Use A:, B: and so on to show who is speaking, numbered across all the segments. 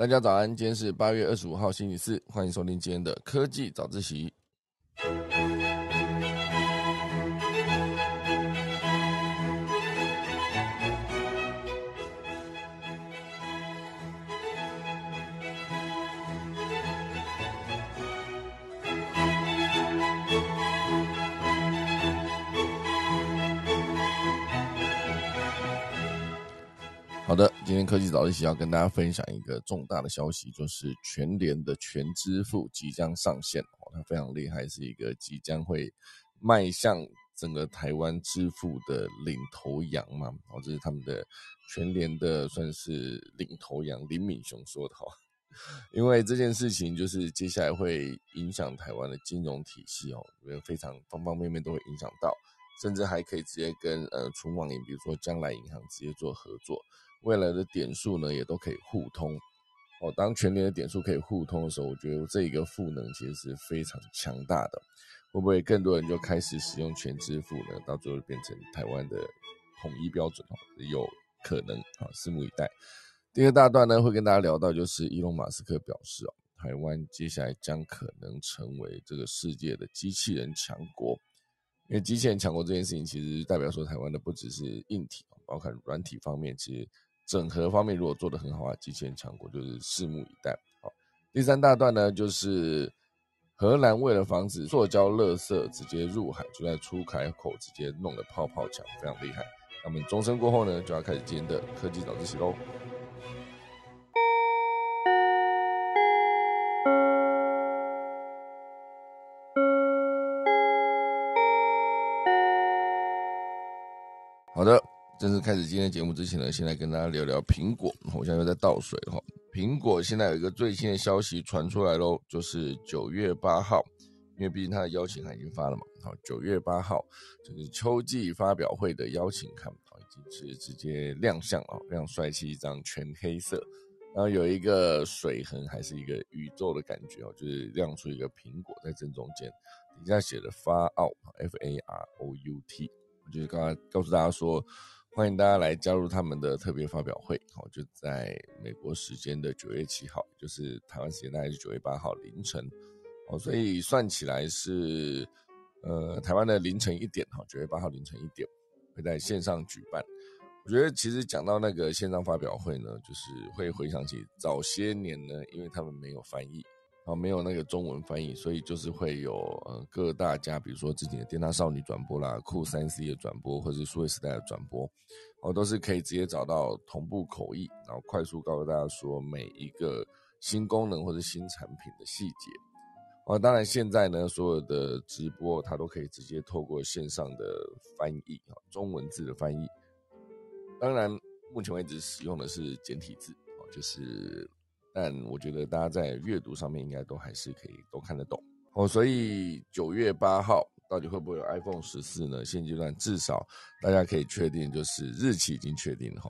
A: 大家早安，今天是八月二十五号，星期四，欢迎收听今天的科技早自习。好的，今天科技早自习要跟大家分享一个重大的消息，就是全联的全支付即将上线。哦，它非常厉害，是一个即将会迈向整个台湾支付的领头羊嘛，哦，这是他们的全联的算是领头羊林敏雄说的哈，因为这件事情就是接下来会影响台湾的金融体系哦，因为非常方方面面都会影响到，甚至还可以直接跟呃存网银，比如说将来银行直接做合作。未来的点数呢，也都可以互通哦。当全年的点数可以互通的时候，我觉得这一个赋能其实是非常强大的。会不会更多人就开始使用全支付呢？到最后变成台湾的统一标准哦，有可能啊，拭目以待。第二大段呢，会跟大家聊到，就是伊隆马斯克表示哦，台湾接下来将可能成为这个世界的机器人强国。因为机器人强国这件事情，其实代表说台湾的不只是硬体，包括软体方面，其实。整合方面如果做得很好啊，机器人强国就是拭目以待。好，第三大段呢，就是荷兰为了防止塑胶垃圾直接入海，就在出海口直接弄了泡泡墙，非常厉害。那么钟声过后呢，就要开始今天的科技早自习喽。好的。正式开始今天节目之前呢，先来跟大家聊聊苹果。我现在又在倒水哈。苹果现在有一个最新的消息传出来喽，就是九月八号，因为毕竟它的邀请函已经发了嘛。好，九月八号就是秋季发表会的邀请函，已经是直接亮相了，非常帅气，一张全黑色，然后有一个水痕，还是一个宇宙的感觉哦，就是亮出一个苹果在正中间，底下写的发奥 F A R O U T，就是刚刚告诉大家说。欢迎大家来加入他们的特别发表会，好，就在美国时间的九月七号，就是台湾时间大概是九月八号凌晨，哦，所以算起来是呃台湾的凌晨一点，哈，九月八号凌晨一点会在线上举办。我觉得其实讲到那个线上发表会呢，就是会回想起早些年呢，因为他们没有翻译。啊，没有那个中文翻译，所以就是会有呃各大家，比如说自己的电大少女转播啦、酷三 C 的转播，或者是数位时代的转播，哦，都是可以直接找到同步口译，然后快速告诉大家说每一个新功能或者新产品的细节。哦，当然现在呢，所有的直播它都可以直接透过线上的翻译啊，中文字的翻译。当然，目前为止使用的是简体字哦，就是。但我觉得大家在阅读上面应该都还是可以都看得懂哦，所以九月八号到底会不会有 iPhone 十四呢？现阶段至少大家可以确定，就是日期已经确定了。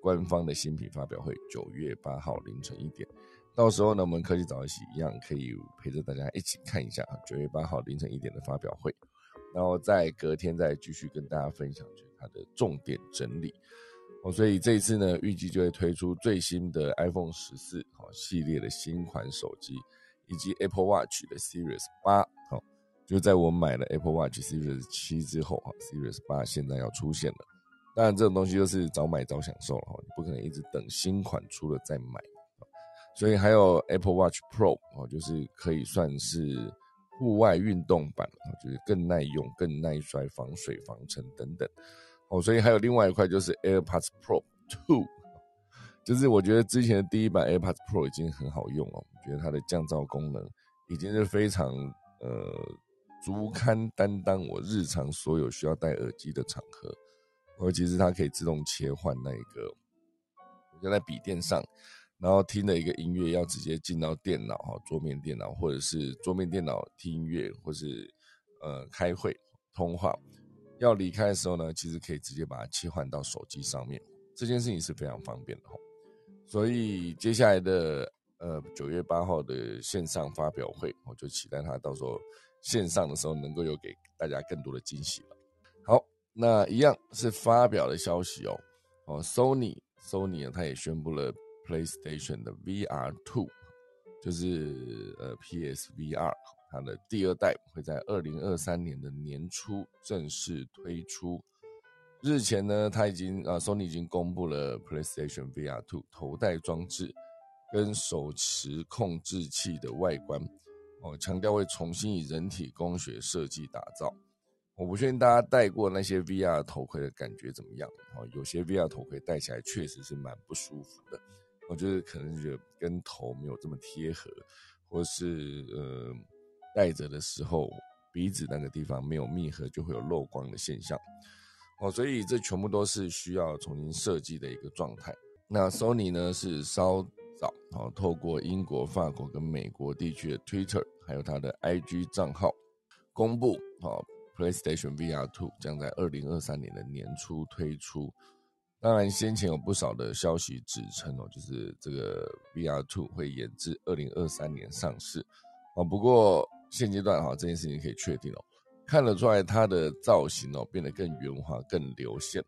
A: 官方的新品发表会九月八号凌晨一点，到时候呢，我们科技早一起一样可以陪着大家一起看一下九月八号凌晨一点的发表会，然后再隔天再继续跟大家分享就是它的重点整理。哦，所以这一次呢，预计就会推出最新的 iPhone 十四哦系列的新款手机，以及 Apple Watch 的 Series 八。好，就在我买了 Apple Watch Series 七之后啊，Series 八现在要出现了。当然，这种东西就是早买早享受了哈，你不可能一直等新款出了再买。所以还有 Apple Watch Pro 哦，就是可以算是户外运动版，就是更耐用、更耐摔、防水、防尘等等。哦，所以还有另外一块就是 AirPods Pro Two，就是我觉得之前的第一版 AirPods Pro 已经很好用了，我觉得它的降噪功能已经是非常呃足堪担当我日常所有需要戴耳机的场合，尤其是它可以自动切换那一个，就在笔电上，然后听的一个音乐要直接进到电脑哈，桌面电脑或者是桌面电脑听音乐，或是呃开会通话。要离开的时候呢，其实可以直接把它切换到手机上面，这件事情是非常方便的吼。所以接下来的呃九月八号的线上发表会，我就期待它到时候线上的时候能够有给大家更多的惊喜了。好，那一样是发表的消息哦。哦，Sony Sony 啊，它也宣布了 PlayStation 的 VR Two，就是呃 PSVR，它的第二代会在二零二三年的年初正式推出。日前呢，他已经啊，Sony 已经公布了 PlayStation VR Two 头戴装置跟手持控制器的外观，哦，强调会重新以人体工学设计打造。我不确定大家戴过那些 VR 头盔的感觉怎么样，哦，有些 VR 头盔戴起来确实是蛮不舒服的，我觉得可能觉得跟头没有这么贴合，或是呃戴着的时候鼻子那个地方没有密合，就会有漏光的现象。哦，所以这全部都是需要重新设计的一个状态。那 Sony 呢是稍早哦，透过英国、法国跟美国地区的 Twitter，还有它的 IG 账号公布，哦，PlayStation VR Two 将在二零二三年的年初推出。当然，先前有不少的消息指称哦，就是这个 VR Two 会延至二零二三年上市。哦，不过现阶段哈，这件事情可以确定哦。看得出来，它的造型哦变得更圆滑、更流线。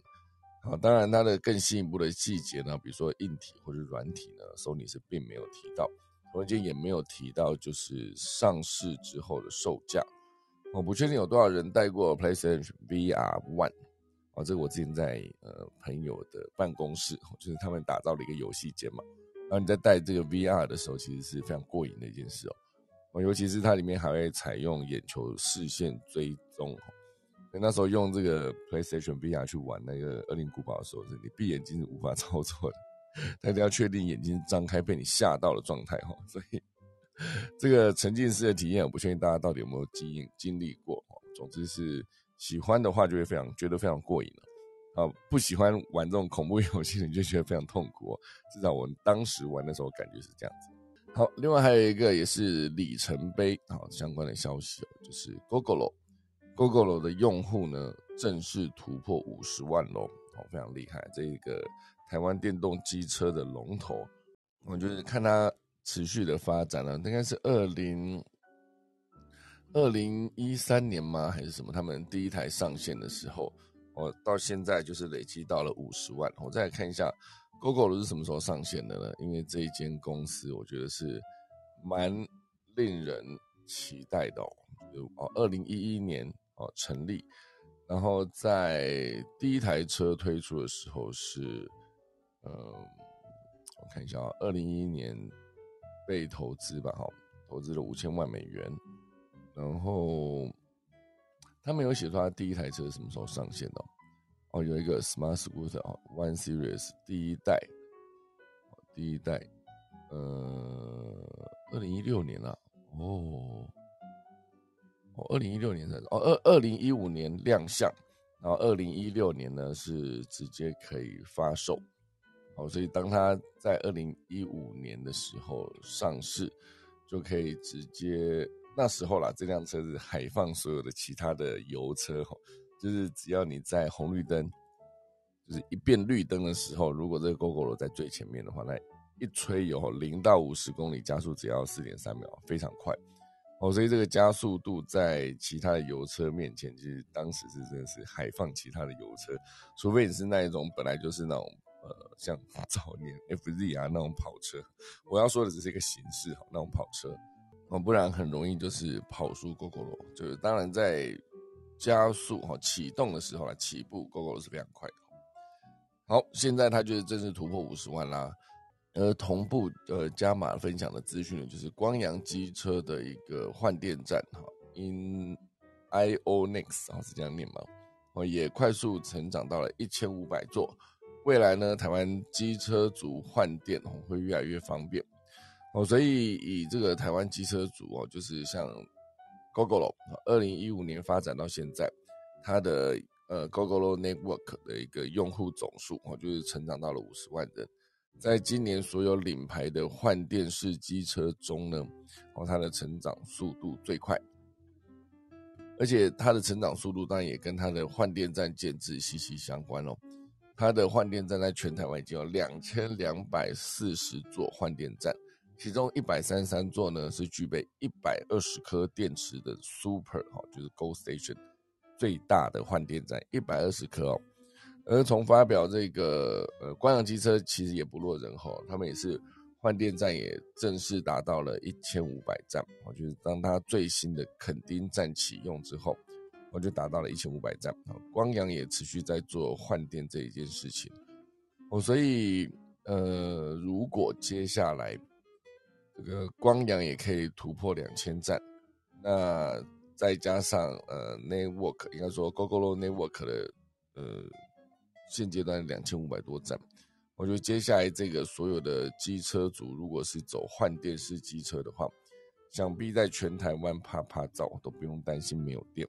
A: 好，当然它的更进一步的细节呢，比如说硬体或者软体呢，Sony 是并没有提到，而且也没有提到就是上市之后的售价。我不确定有多少人带过 PlayStation VR One。啊，这个我之前在呃朋友的办公室，就是他们打造了一个游戏间嘛。然后你在带这个 VR 的时候，其实是非常过瘾的一件事哦。哦，尤其是它里面还会采用眼球视线追踪。那时候用这个 PlayStation VR 去玩那个《恶灵古堡》的时候，是你闭眼睛是无法操作的，大家要确定眼睛张开被你吓到的状态哈。所以这个沉浸式的体验，我不确定大家到底有没有经经历过。总之是喜欢的话，就会非常觉得非常过瘾了。啊，不喜欢玩这种恐怖游戏，你就觉得非常痛苦。至少我们当时玩的时候感觉是这样子。好，另外还有一个也是里程碑好相关的消息哦，就是 Google，Google 的用户呢正式突破五十万喽，哦，非常厉害，这个台湾电动机车的龙头，我就是看它持续的发展了，应该是二零二零一三年吗？还是什么？他们第一台上线的时候，哦，到现在就是累积到了五十万，我再看一下。Google 是什么时候上线的呢？因为这一间公司，我觉得是蛮令人期待的哦。哦，二零一一年哦成立，然后在第一台车推出的时候是，嗯，我看一下啊，二零一一年被投资吧，哈，投资了五千万美元，然后他没有写出他第一台车什么时候上线的。哦，哦有一个 Smart Scooter 哦，One Series 第一代，第一代，呃，二零一六年了，哦，哦，二零一六年才，哦，二二零一五年亮相，然后二零一六年呢是直接可以发售，哦，所以当它在二零一五年的时候上市，就可以直接那时候啦，这辆车是海放所有的其他的油车哈。就是只要你在红绿灯，就是一变绿灯的时候，如果这个 GoGo 在最前面的话，那一吹油，零到五十公里加速只要四点三秒，非常快哦。所以这个加速度在其他的油车面前，其实当时是真的是海放其他的油车，除非你是那一种本来就是那种呃像早年 FZ 啊那种跑车，我要说的只是一个形式哈，那种跑车哦，不然很容易就是跑输 GoGo。就是当然在。加速哈启动的时候呢，起步 GoGo 是非常快的。好，现在它就是正式突破五十万啦。而同步呃加码分享的资讯呢，就是光阳机车的一个换电站哈，In Ionix 啊是这样念吗？哦，也快速成长到了一千五百座。未来呢，台湾机车族换电哦会越来越方便哦，所以以这个台湾机车族哦，就是像。Google 二零一五年发展到现在，它的呃 Google Network 的一个用户总数哦，就是成长到了五十万人。在今年所有领牌的换电式机车中呢，哦，它的成长速度最快，而且它的成长速度当然也跟它的换电站建制息息相关哦。它的换电站在全台湾已经有两千两百四十座换电站。其中一百三十三座呢是具备一百二十颗电池的 Super 哈，就是 Go Station 最大的换电站，一百二十颗哦。而从发表这个呃光阳机车，其实也不落人后，他们也是换电站也正式达到了一千五百站。哦就是当它最新的垦丁站启用之后，我就达到了一千五百站。光阳也持续在做换电这一件事情。哦，所以呃，如果接下来这个光阳也可以突破两千站，那再加上呃，network 应该说 Google network 的呃。现阶段两千五百多站，我觉得接下来这个所有的机车主，如果是走换电式机车的话，想必在全台湾啪啪照都不用担心没有电。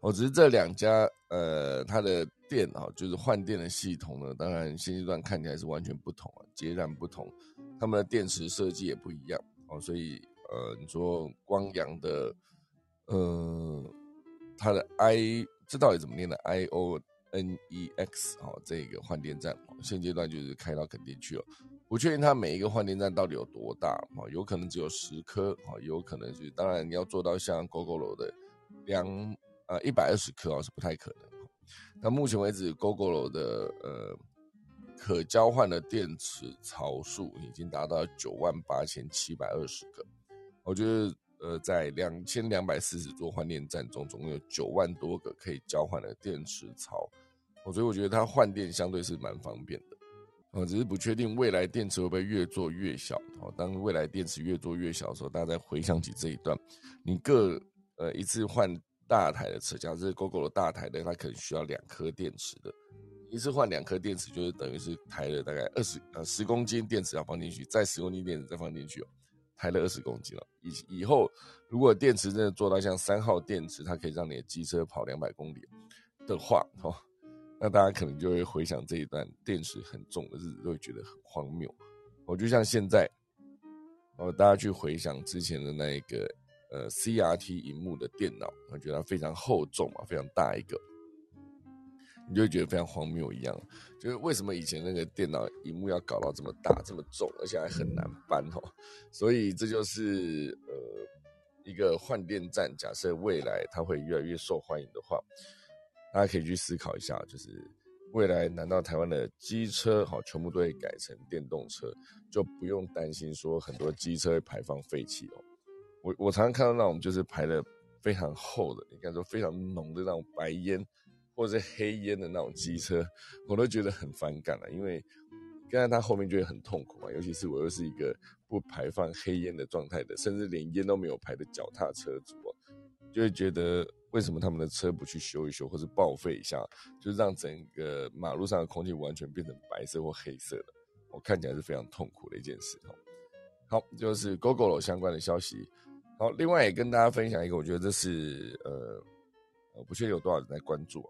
A: 我只是这两家呃，它的电啊，就是换电的系统呢，当然现阶段看起来是完全不同啊，截然不同，他们的电池设计也不一样哦，所以呃，你说光阳的呃，它的 I 这到底怎么念的 I O？N E X 哦，这个换电站现阶段就是开到垦丁去了，不确定它每一个换电站到底有多大啊，有可能只有十颗啊，有可能是当然你要做到像 GoGo 的两呃一百二十颗啊是不太可能。那目前为止，GoGo 的呃可交换的电池槽数已经达到九万八千七百二十个，我觉得。呃，在两千两百四十座换电站中，总共有九万多个可以交换的电池槽，我，所以我觉得它换电相对是蛮方便的，哦，只是不确定未来电池会不会越做越小，哦，当未来电池越做越小的时候，大家再回想起这一段，你各呃一次换大台的车，假设 GoGo 的大台的，它可能需要两颗电池的，一次换两颗电池，就是等于是抬了大概二十呃十公斤电池要放进去，再十公斤电池再放进去哦。抬了二十公斤了，以以后如果电池真的做到像三号电池，它可以让你的机车跑两百公里的话，哦，那大家可能就会回想这一段电池很重的日子，都会觉得很荒谬。我就像现在，哦，大家去回想之前的那一个呃 CRT 荧幕的电脑，我觉得它非常厚重嘛，非常大一个。你就会觉得非常荒谬一样，就是为什么以前那个电脑荧幕要搞到这么大、这么重，而且还很难搬哦？所以这就是呃一个换电站。假设未来它会越来越受欢迎的话，大家可以去思考一下，就是未来难道台湾的机车好全部都会改成电动车，就不用担心说很多机车会排放废气哦？我我常常看到那种就是排的非常厚的，应该说非常浓的那种白烟。或者是黑烟的那种机车，我都觉得很反感了，因为跟在他后面就会很痛苦嘛，尤其是我又是一个不排放黑烟的状态的，甚至连烟都没有排的脚踏车主，就会觉得为什么他们的车不去修一修，或是报废一下，就让整个马路上的空气完全变成白色或黑色的，我看起来是非常痛苦的一件事。好，就是 GoGo 相关的消息。好，另外也跟大家分享一个，我觉得这是呃，我不确定有多少人在关注。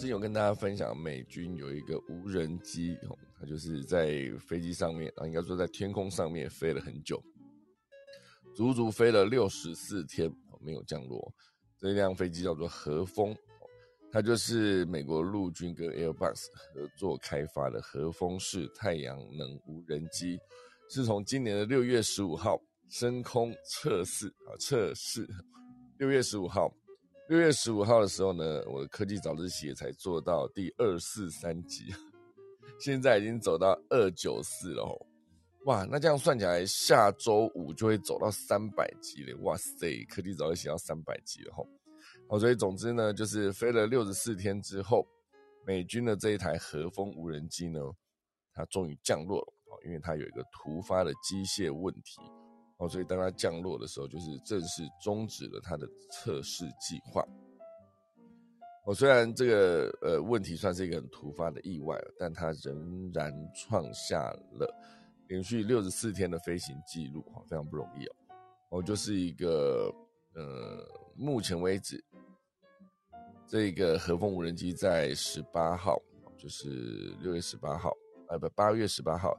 A: 之前有跟大家分享，美军有一个无人机，它就是在飞机上面啊，应该说在天空上面飞了很久，足足飞了六十四天没有降落。这辆飞机叫做和风，它就是美国陆军跟 Airbus 合作开发的和风式太阳能无人机，是从今年的六月十五号升空测试啊测试，六月十五号。六月十五号的时候呢，我的科技早自习才做到第二四三级，现在已经走到二九四了哦，哇，那这样算起来，下周五就会走到三百级了，哇塞，科技早自习到三百级了吼，好，所以总之呢，就是飞了六十四天之后，美军的这一台和风无人机呢，它终于降落了哦，因为它有一个突发的机械问题。哦，所以当它降落的时候，就是正式终止了它的测试计划。哦，虽然这个呃问题算是一个很突发的意外，但它仍然创下了连续六十四天的飞行记录，哈，非常不容易哦。哦，就是一个呃，目前为止，这个和风无人机在十八号，就是六月十八号，呃，不，八月十八号。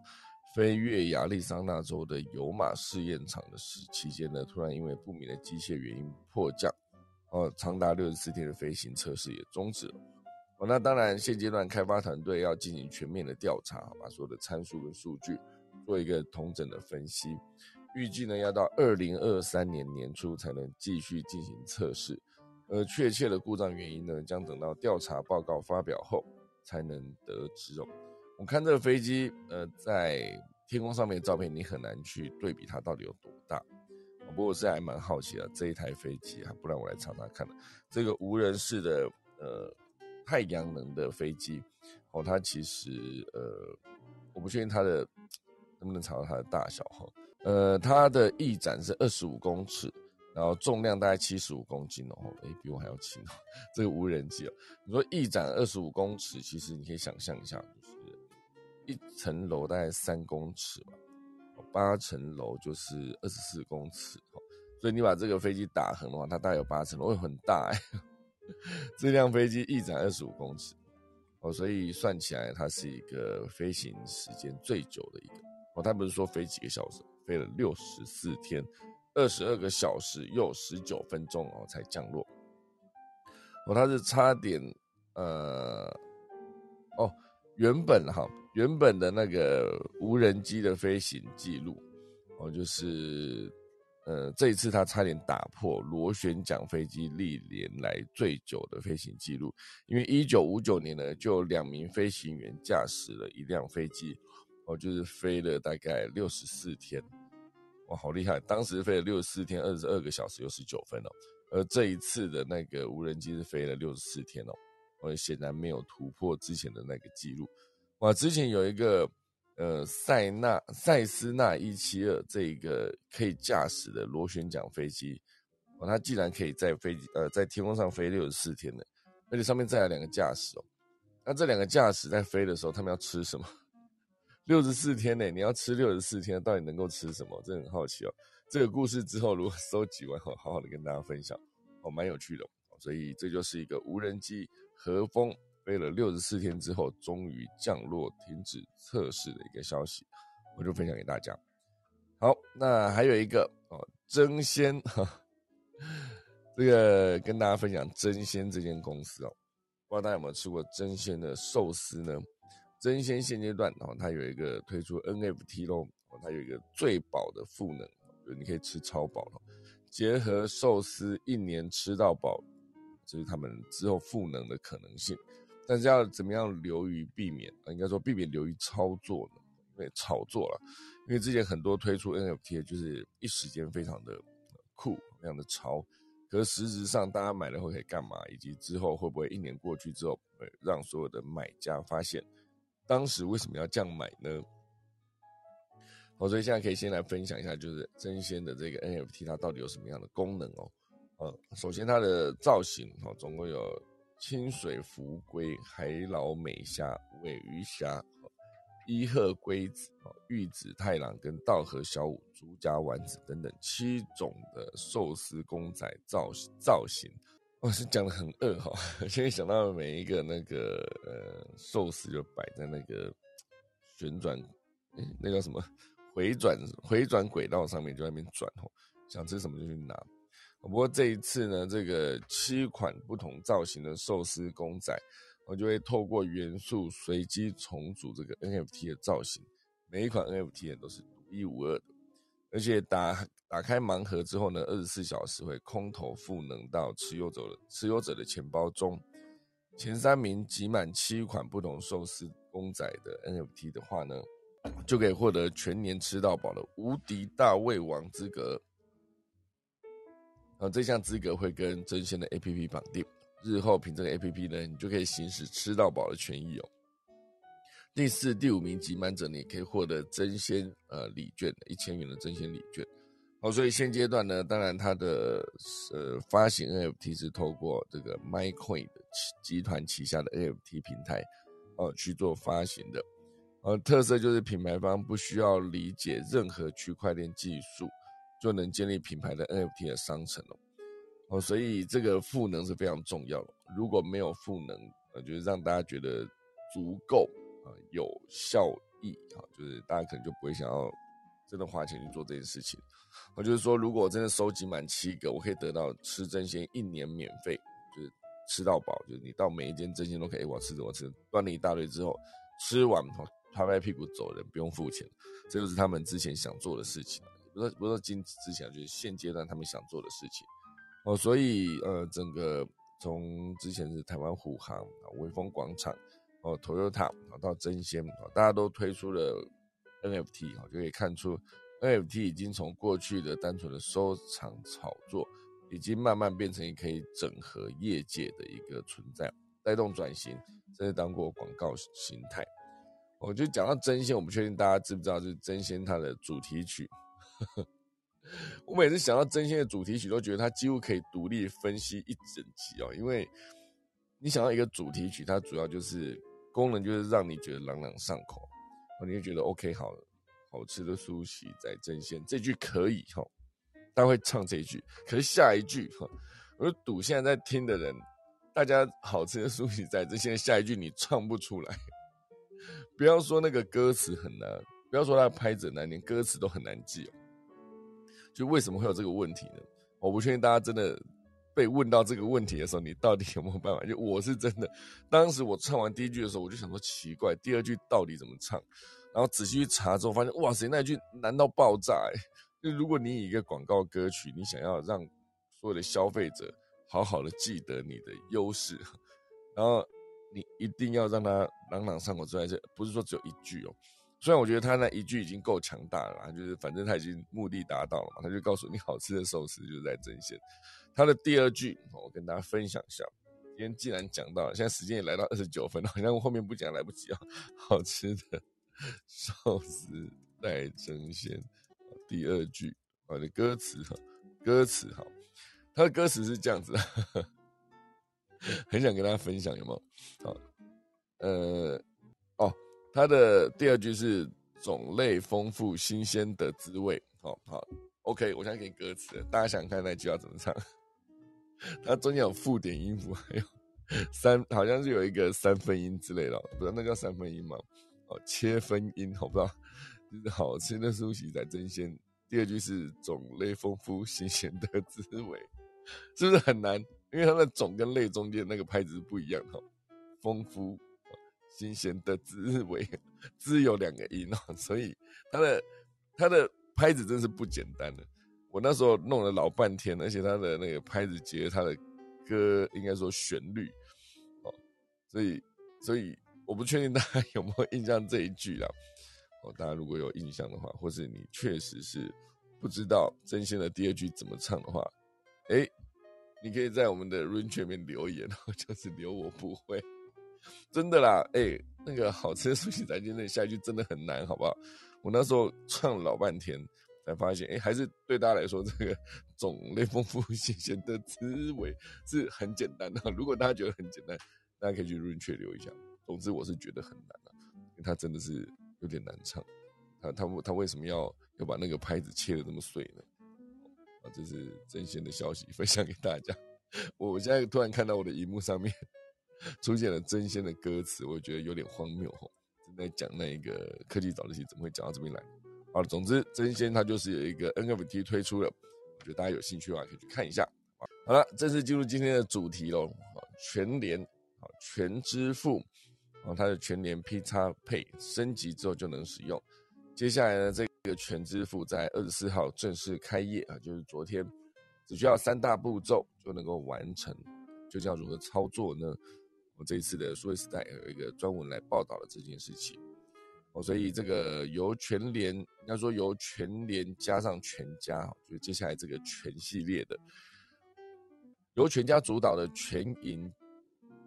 A: 飞越亚利桑那州的油马试验场的时期间呢，突然因为不明的机械原因迫降，哦，长达六十四天的飞行测试也终止了。哦，那当然，现阶段开发团队要进行全面的调查，把所有的参数跟数据做一个同整的分析，预计呢要到二零二三年年初才能继续进行测试。而确切的故障原因呢，将等到调查报告发表后才能得知哦。我看这个飞机，呃，在天空上面的照片，你很难去对比它到底有多大。不过我是还蛮好奇的，这一台飞机啊，不然我来查查看这个无人式的呃太阳能的飞机哦，它其实呃，我不确定它的能不能查到它的大小哈。呃，它的翼展是二十五公尺。然后重量大概七十五公斤哦，哎，比我还要轻哦。这个无人机哦，你说翼展二十五公尺，其实你可以想象一下，一层楼大概三公尺嘛，八层楼就是二十四公尺哦。所以你把这个飞机打横的话，它大概有八层楼，会很大哎。这辆飞机翼展二十五公尺哦，所以算起来它是一个飞行时间最久的一个哦。它不是说飞几个小时，飞了六十四天。二十二个小时又十九分钟哦才降落，哦，它是差点呃，哦，原本哈原本的那个无人机的飞行记录哦，就是呃这一次它差点打破螺旋桨飞机历年来最久的飞行记录，因为一九五九年呢就有两名飞行员驾驶了一辆飞机哦，就是飞了大概六十四天。哇，好厉害！当时飞了六十四天，二十二个小时又十九分哦。而这一次的那个无人机是飞了六十四天哦，而显然没有突破之前的那个记录。哇，之前有一个呃塞纳塞斯纳一七二这一个可以驾驶的螺旋桨飞机，哦，它竟然可以在飞机呃在天空上飞六十四天的，而且上面载了两个驾驶哦。那这两个驾驶在飞的时候，他们要吃什么？六十四天呢，你要吃六十四天，到底能够吃什么？真的很好奇哦。这个故事之后如果收集完后，好好的跟大家分享，哦，蛮有趣的。所以这就是一个无人机和风飞了六十四天之后，终于降落停止测试的一个消息，我就分享给大家。好，那还有一个哦，真仙哈，这个跟大家分享真仙这间公司哦，不知道大家有没有吃过真仙的寿司呢？真仙现阶段，哦它有一个推出 NFT 咯，它有一个最饱的赋能，就你可以吃超饱了，结合寿司一年吃到饱，这是他们之后赋能的可能性。但是要怎么样流于避免啊？应该说避免流于操作呢？因为炒作了，因为之前很多推出 NFT 就是一时间非常的酷，非常的潮，可是实质上大家买了后可以干嘛？以及之后会不会一年过去之后，会让所有的买家发现？当时为什么要这样买呢？好，所以现在可以先来分享一下，就是真仙的这个 NFT 它到底有什么样的功能哦。呃，首先它的造型哦，总共有清水浮龟、海老美虾、尾鱼虾、伊贺龟子、玉子太郎跟道和小五、竹夹丸子等等七种的寿司公仔造造型。我是讲的很饿哈，现在想到每一个那个呃寿司就摆在那个旋转，那叫什么回转回转轨道上面就在那边转哦，想吃什么就去拿。不过这一次呢，这个七款不同造型的寿司公仔，我就会透过元素随机重组这个 NFT 的造型，每一款 NFT 也都是独一无二的。而且打打开盲盒之后呢，二十四小时会空投赋能到持有者的持有者的钱包中。前三名集满七款不同寿司公仔的 NFT 的话呢，就可以获得全年吃到饱的无敌大胃王资格。啊，这项资格会跟真仙的 APP 绑定，日后凭这个 APP 呢，你就可以行使吃到饱的权益哦。第四、第五名集满者，你可以获得真仙呃礼券一千元的真仙礼券。好，所以现阶段呢，当然它的呃发行 NFT 是透过这个 MyCoin 的集团旗下的 NFT 平台哦去做发行的。呃，特色就是品牌方不需要理解任何区块链技术就能建立品牌的 NFT 的商城哦。哦，所以这个赋能是非常重要的。如果没有赋能，呃，就是让大家觉得足够。啊，有效益啊，就是大家可能就不会想要真的花钱去做这件事情。我就是说，如果真的收集满七个，我可以得到吃真鲜一年免费，就是吃到饱，就是你到每一间真鲜都可以，我吃我吃，端了一大堆之后，吃完拍拍屁股走人，不用付钱。这就是他们之前想做的事情，不是不是今之前，就是现阶段他们想做的事情。哦，所以呃，整个从之前是台湾虎航啊、威风广场哦、Toyota 啊到真仙，大家都推出了 NFT 啊，就可以看出 NFT 已经从过去的单纯的收藏炒作，已经慢慢变成可以整合业界的一个存在，带动转型，甚至当过广告形态。我就讲到真仙，我不确定大家知不知道，就是真仙它的主题曲。我每次想到真仙的主题曲，都觉得它几乎可以独立分析一整集哦。因为你想到一个主题曲，它主要就是功能就是让你觉得朗朗上口，你就觉得 OK 好了好吃的苏西在真仙这句可以哈，他会唱这一句。可是下一句哈，我就赌现在在听的人，大家好吃的苏西在真仙下一句你唱不出来。不要说那个歌词很难，不要说它拍子难，连歌词都很难记哦。就为什么会有这个问题呢？我不确定大家真的被问到这个问题的时候，你到底有没有办法？就我是真的，当时我唱完第一句的时候，我就想说奇怪，第二句到底怎么唱？然后仔细去查之后，发现哇塞，那一句难到爆炸！哎，就如果你以一个广告歌曲，你想要让所有的消费者好好的记得你的优势，然后。你一定要让他朗朗上口之外，这不是说只有一句哦。虽然我觉得他那一句已经够强大了，就是反正他已经目的达到了嘛，他就告诉你好吃的寿司就是在真仙。他的第二句，我跟大家分享一下。今天既然讲到了，现在时间也来到二十九分了，好像我后面不讲来不及啊。好吃的寿司在真仙，第二句我的歌词哈，歌词哈，他的歌词是这样子。很想跟大家分享，有没有？好，呃，它的第二句是种类丰富、新鲜的滋味。好好，OK，我现在给你歌词，大家想看那句要怎么唱？它中间有附点音符，还有 三，好像是有一个三分音之类的，不知道那叫三分音吗？哦，切分音，我不知道。就是好吃的苏西在真鲜。第二句是种类丰富、新鲜的滋味，是不是很难？因为它的种跟类中间那个拍子是不一样哈，丰富、新鲜的滋味，滋有两个音哦，所以它的它的拍子真是不简单的。我那时候弄了老半天，而且它的那个拍子节，它的歌应该说旋律哦，所以所以我不确定大家有没有印象这一句啦。哦，大家如果有印象的话，或是你确实是不知道真心的第二句怎么唱的话，哎。你可以在我们的 Rain 全面留言哦，就是留我不会，真的啦，哎，那个好吃的苏西仔今天下一句真的很难，好不好？我那时候唱老半天，才发现，哎，还是对大家来说，这个 种类丰富、新鲜的滋味是很简单的。如果大家觉得很简单，大家可以去 Rain 全留一下。总之，我是觉得很难的，因为它真的是有点难唱。他他他为什么要要把那个拍子切的这么碎呢？啊，这是真仙的消息，分享给大家。我现在突然看到我的荧幕上面 出现了真仙的歌词，我觉得有点荒谬哦。正在讲那一个科技早自习，怎么会讲到这边来？好了，总之真仙它就是有一个 NFT 推出了，我觉得大家有兴趣的话可以去看一下。好了，正式进入今天的主题喽。全联啊，全支付啊，它的全联 P 叉配升级之后就能使用。接下来呢，这个全支付在二十四号正式开业啊，就是昨天，只需要三大步骤就能够完成，就叫如何操作呢？这一次的数位时代有一个专文来报道了这件事情哦，所以这个由全联，应该说由全联加上全家，就接下来这个全系列的，由全家主导的全银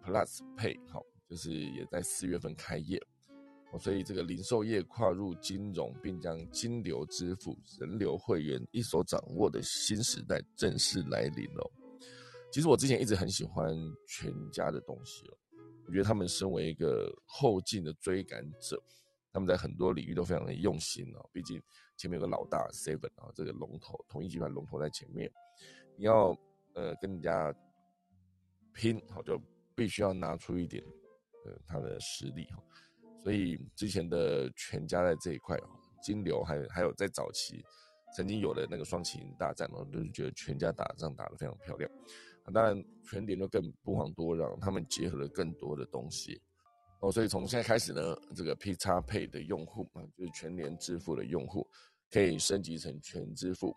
A: Plus Pay，好，就是也在四月份开业。哦所以，这个零售业跨入金融，并将金流支付、人流会员一手掌握的新时代正式来临了。其实我之前一直很喜欢全家的东西哦，我觉得他们身为一个后进的追赶者，他们在很多领域都非常的用心哦。毕竟前面有个老大 Seven 啊，这个龙头，统一集团龙头在前面，你要呃跟人家拼，好就必须要拿出一点呃他的实力哈。所以之前的全家在这一块哦，金流还还有在早期曾经有的那个双麒麟大战哦，都是觉得全家打仗打得非常漂亮。当然全联就更不遑多让，他们结合了更多的东西哦。所以从现在开始呢，这个 P 叉配的用户啊，就是全联支付的用户，可以升级成全支付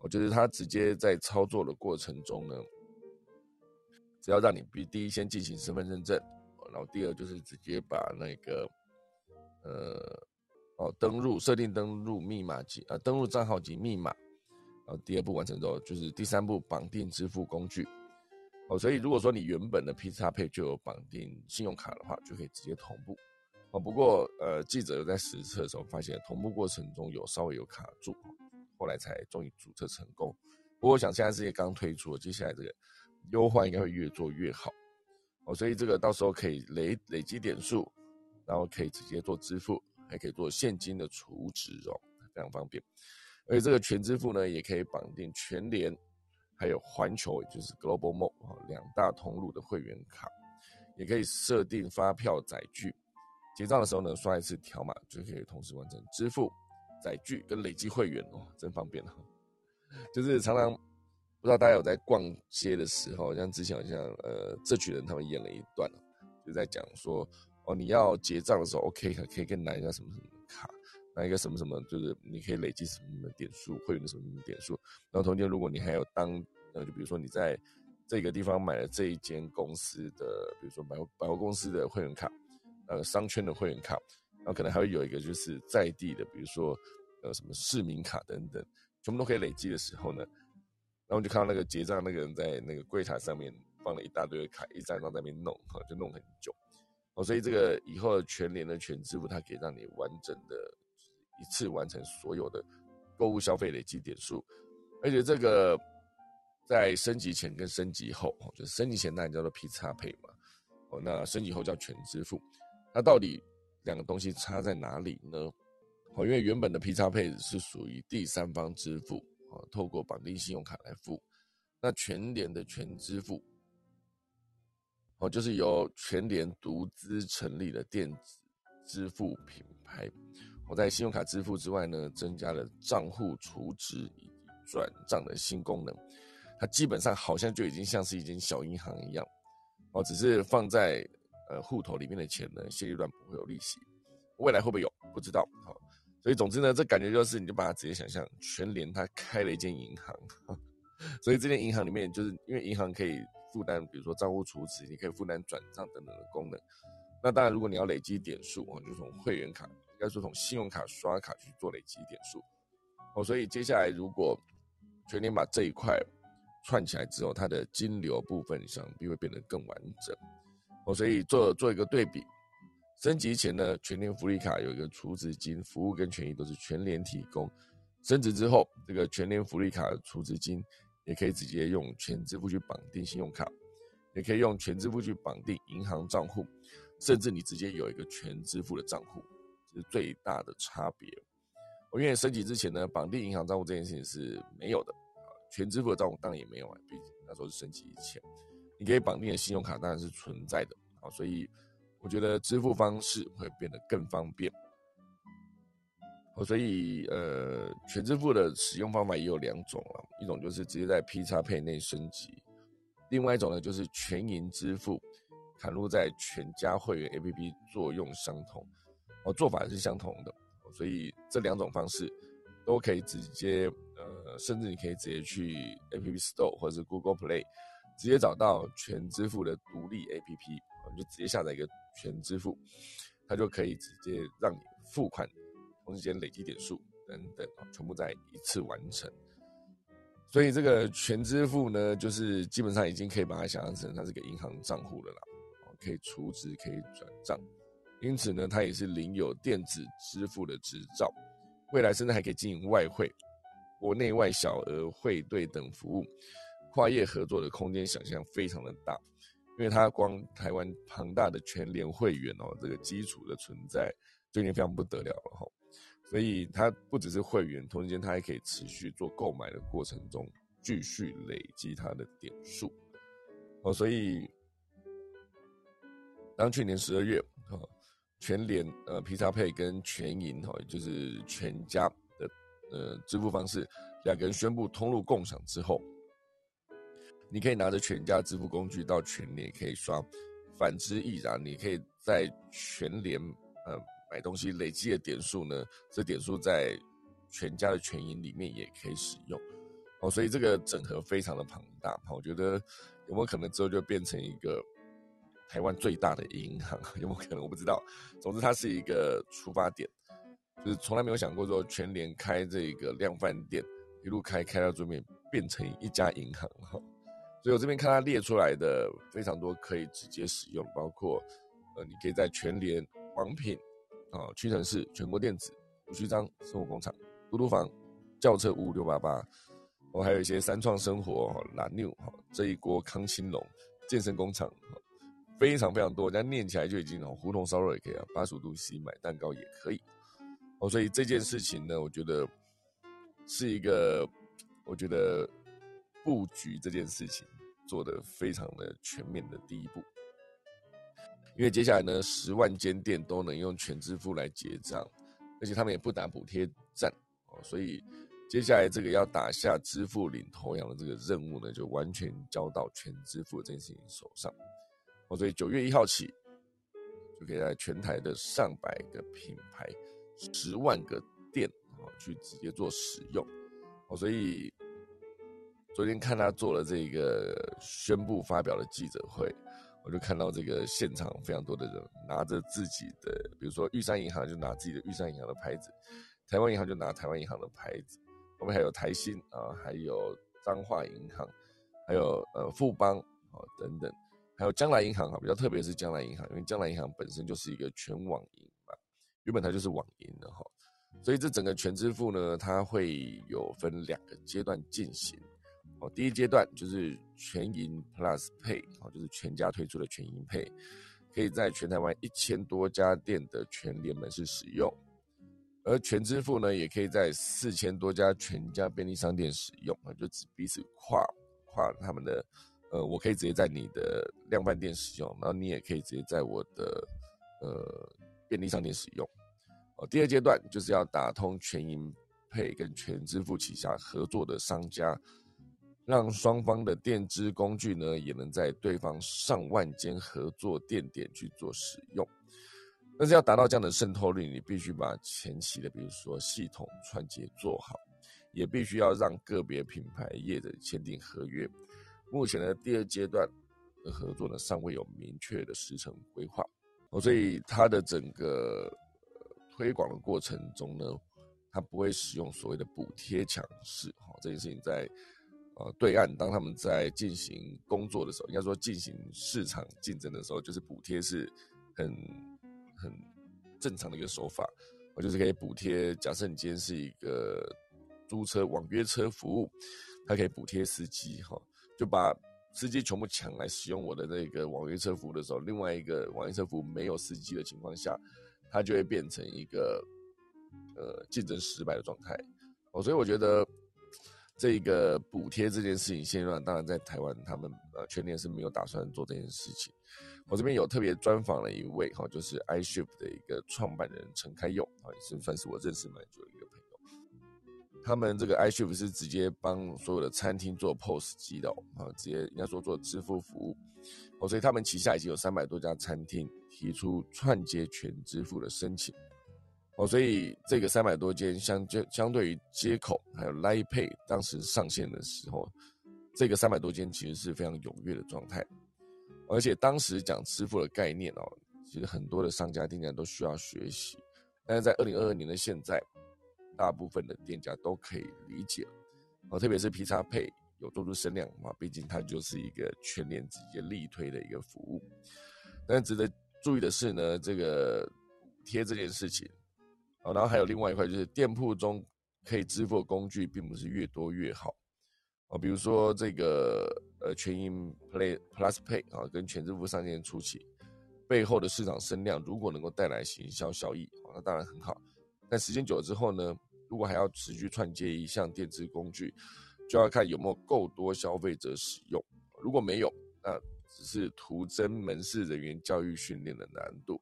A: 我觉得它直接在操作的过程中呢，只要让你比第一先进行身份认证，然后第二就是直接把那个呃哦登录设定登录密码及呃登录账号及密码，然后第二步完成之后，就是第三步绑定支付工具。哦，所以如果说你原本的 P 叉配就有绑定信用卡的话，就可以直接同步。哦，不过呃，记者有在实测的时候发现，同步过程中有稍微有卡住，后来才终于注册成功。不过我想现在是也刚推出，接下来这个优化应该会越做越好。哦，所以这个到时候可以累累积点数，然后可以直接做支付，还可以做现金的储值哦，非常方便。而且这个全支付呢，也可以绑定全联。还有环球，也就是 Global Mall 啊，两大通路的会员卡，也可以设定发票载具，结账的时候呢，刷一次条码就可以同时完成支付、载具跟累积会员哦，真方便哈。就是常常不知道大家有在逛街的时候，像之前好像呃这群人他们演了一段，就在讲说哦，你要结账的时候，OK 可以跟拿一下什么什么卡。那一个什么什么，就是你可以累积什么什么点数，会员的什么什么点数。然后同时，如果你还有当呃，就比如说你在这个地方买了这一间公司的，比如说百货百货公司的会员卡，呃，商圈的会员卡，然后可能还会有一个就是在地的，比如说呃什么市民卡等等，全部都可以累积的时候呢，然后就看到那个结账那个人在那个柜台上面放了一大堆的卡，一张张在那边弄，哈，就弄很久。哦，所以这个以后全联的全支付，它可以让你完整的。一次完成所有的购物消费累积点数，而且这个在升级前跟升级后，就是升级前那叫做 P 叉配嘛，哦，那升级后叫全支付，那到底两个东西差在哪里呢？哦，因为原本的 P 叉配是属于第三方支付，哦，透过绑定信用卡来付，那全联的全支付，哦，就是由全联独资成立的电子支付品牌。我在信用卡支付之外呢，增加了账户储值以及转账的新功能。它基本上好像就已经像是一间小银行一样，哦，只是放在呃户头里面的钱呢，现阶段不会有利息，未来会不会有不知道。好，所以总之呢，这感觉就是你就把它直接想象全联它开了一间银行，所以这间银行里面就是因为银行可以负担，比如说账户储值，你可以负担转账等等的功能。那当然，如果你要累积点数哦，就从会员卡。要说从信用卡刷卡去做累积点数哦，所以接下来如果全年把这一块串起来之后，它的金流部分想必会变得更完整哦。所以做做一个对比，升级前呢，全年福利卡有一个储值金服务跟权益都是全联提供，升值之后，这个全年福利卡的储值金也可以直接用全支付去绑定信用卡，也可以用全支付去绑定银行账户，甚至你直接有一个全支付的账户。这是最大的差别。我因为升级之前呢，绑定银行账户这件事情是没有的，全支付的账户当然也没有啊，毕竟那时候是升级以前，你可以绑定的信用卡当然是存在的啊，所以我觉得支付方式会变得更方便。哦，所以呃，全支付的使用方法也有两种啊，一种就是直接在 P 叉配内升级，另外一种呢就是全银支付，砍入在全家会员 APP 作用相同。哦，做法是相同的，所以这两种方式都可以直接，呃，甚至你可以直接去 App Store 或者是 Google Play，直接找到全支付的独立 App，你就直接下载一个全支付，它就可以直接让你付款，同时间累积点数等等啊，全部在一次完成。所以这个全支付呢，就是基本上已经可以把它想象成它是个银行账户了啦，啊可以储值，可以转账。因此呢，它也是领有电子支付的执照，未来甚至还可以经营外汇、国内外小额汇兑等服务，跨业合作的空间想象非常的大。因为它光台湾庞大的全联会员哦，这个基础的存在就已经非常不得了了哈。所以它不只是会员，同时间它还可以持续做购买的过程中继续累积它的点数哦。所以当去年十二月哦。全联、呃，皮萨配跟全银哈，就是全家的呃支付方式，两个人宣布通路共享之后，你可以拿着全家支付工具到全联可以刷，反之亦然。你可以在全联呃买东西累积的点数呢，这点数在全家的全银里面也可以使用。哦，所以这个整合非常的庞大。我觉得有没有可能之后就变成一个台湾最大的银行？有没有可能？我不知道。总之，它是一个出发点，就是从来没有想过说全联开这个量贩店，一路开开到最面变成一家银行哈。所以我这边看它列出来的非常多可以直接使用，包括呃，你可以在全联、网品啊、屈臣氏、全国电子、五须章、生活工厂、嘟嘟房、轿车五五六八八，我还有一些三创生活、蓝六哈这一锅康青龙、健身工厂，非常非常多，这样念起来就已经哦，胡同烧肉也可以啊，八十五度 C 买蛋糕也可以哦，所以这件事情呢，我觉得是一个，我觉得。布局这件事情做得非常的全面的第一步，因为接下来呢，十万间店都能用全支付来结账，而且他们也不打补贴战哦，所以接下来这个要打下支付领头羊的这个任务呢，就完全交到全支付这件事情手上哦，所以九月一号起，就可以在全台的上百个品牌、十万个店哦，去直接做使用哦，所以。昨天看他做了这个宣布发表的记者会，我就看到这个现场非常多的人拿着自己的，比如说玉山银行就拿自己的玉山银行的牌子，台湾银行就拿台湾银行的牌子，后面还有台新啊，还有彰化银行，还有呃富邦啊等等，还有将来银行啊，比较特别是将来银行，因为将来银行本身就是一个全网银嘛，原本它就是网银的哈，所以这整个全支付呢，它会有分两个阶段进行。哦，第一阶段就是全银 Plus Pay，哦，就是全家推出的全银 Pay，可以在全台湾一千多家店的全联门市使用，而全支付呢，也可以在四千多家全家便利商店使用，啊，就彼此跨跨他们的，呃，我可以直接在你的量贩店使用，然后你也可以直接在我的呃便利商店使用。哦，第二阶段就是要打通全银配跟全支付旗下合作的商家。让双方的电支工具呢，也能在对方上万间合作店点去做使用。但是要达到这样的渗透率，你必须把前期的，比如说系统串接做好，也必须要让个别品牌业的签订合约。目前的第二阶段的合作呢，尚未有明确的时程规划。哦，所以它的整个推广的过程中呢，它不会使用所谓的补贴强势。好，这件事情在。呃，对岸当他们在进行工作的时候，应该说进行市场竞争的时候，就是补贴是很很正常的一个手法。我就是可以补贴，假设你今天是一个租车网约车服务，它可以补贴司机哈，就把司机全部抢来使用我的那个网约车服务的时候，另外一个网约车服务没有司机的情况下，它就会变成一个呃竞争失败的状态。哦，所以我觉得。这个补贴这件事情，现阶段当然在台湾，他们呃全年是没有打算做这件事情。我这边有特别专访了一位哈，就是 iShift 的一个创办人陈开佑啊，也是算是我认识蛮久的一个朋友。他们这个 iShift 是直接帮所有的餐厅做 POS 机的啊，直接应该说做支付服务哦，所以他们旗下已经有三百多家餐厅提出串接全支付的申请。哦，所以这个三百多间相就相对于接口还有 Line Pay 当时上线的时候，这个三百多间其实是非常踊跃的状态，而且当时讲支付的概念哦，其实很多的商家店家都需要学习，但是在二零二二年的现在，大部分的店家都可以理解哦，特别是 P 叉 Pay 有做出声量嘛，毕竟它就是一个全年直接力推的一个服务，但值得注意的是呢，这个贴这件事情。哦，然后还有另外一块，就是店铺中可以支付的工具，并不是越多越好。哦，比如说这个呃全银 Play Plus Pay 啊，跟全支付上线初期，背后的市场声量如果能够带来行销效益，那当然很好。但时间久了之后呢，如果还要持续串接一项电子工具，就要看有没有够多消费者使用。如果没有，那只是徒增门市人员教育训练的难度。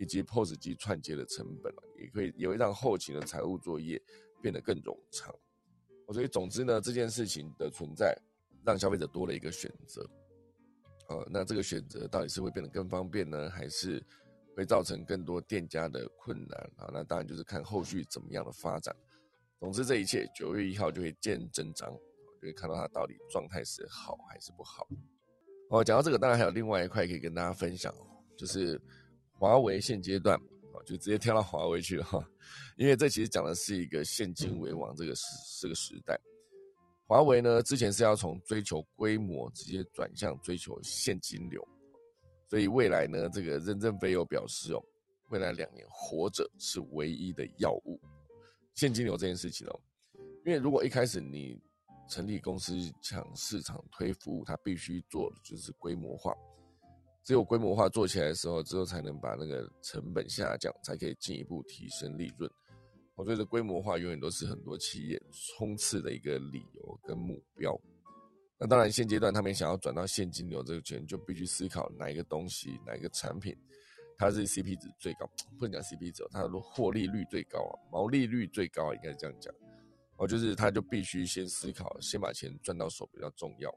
A: 以及 POS 机串接的成本也可以也会让后勤的财务作业变得更冗长。所以总之呢，这件事情的存在让消费者多了一个选择。呃，那这个选择到底是会变得更方便呢，还是会造成更多店家的困难啊？那当然就是看后续怎么样的发展。总之，这一切九月一号就会见真章，就会看到它到底状态是好还是不好。哦，讲到这个，当然还有另外一块可以跟大家分享哦，就是华为现阶段哦，就直接跳到华为去了哈，因为这其实讲的是一个现金为王这个时这个时代。华为呢，之前是要从追求规模直接转向追求现金流，所以未来呢，这个任正非又表示哦，未来两年活着是唯一的要务，现金流这件事情哦，因为如果一开始你成立公司抢市场推服务，它必须做的就是规模化。只有规模化做起来的时候，之后才能把那个成本下降，才可以进一步提升利润。我觉得规模化永远都是很多企业冲刺的一个理由跟目标。那当然，现阶段他们想要转到现金流这个圈，就必须思考哪一个东西、哪一个产品，它是 CP 值最高，不能讲 CP 值，它的获利率最高啊，毛利率最高，应该是这样讲。哦，就是他就必须先思考，先把钱赚到手比较重要，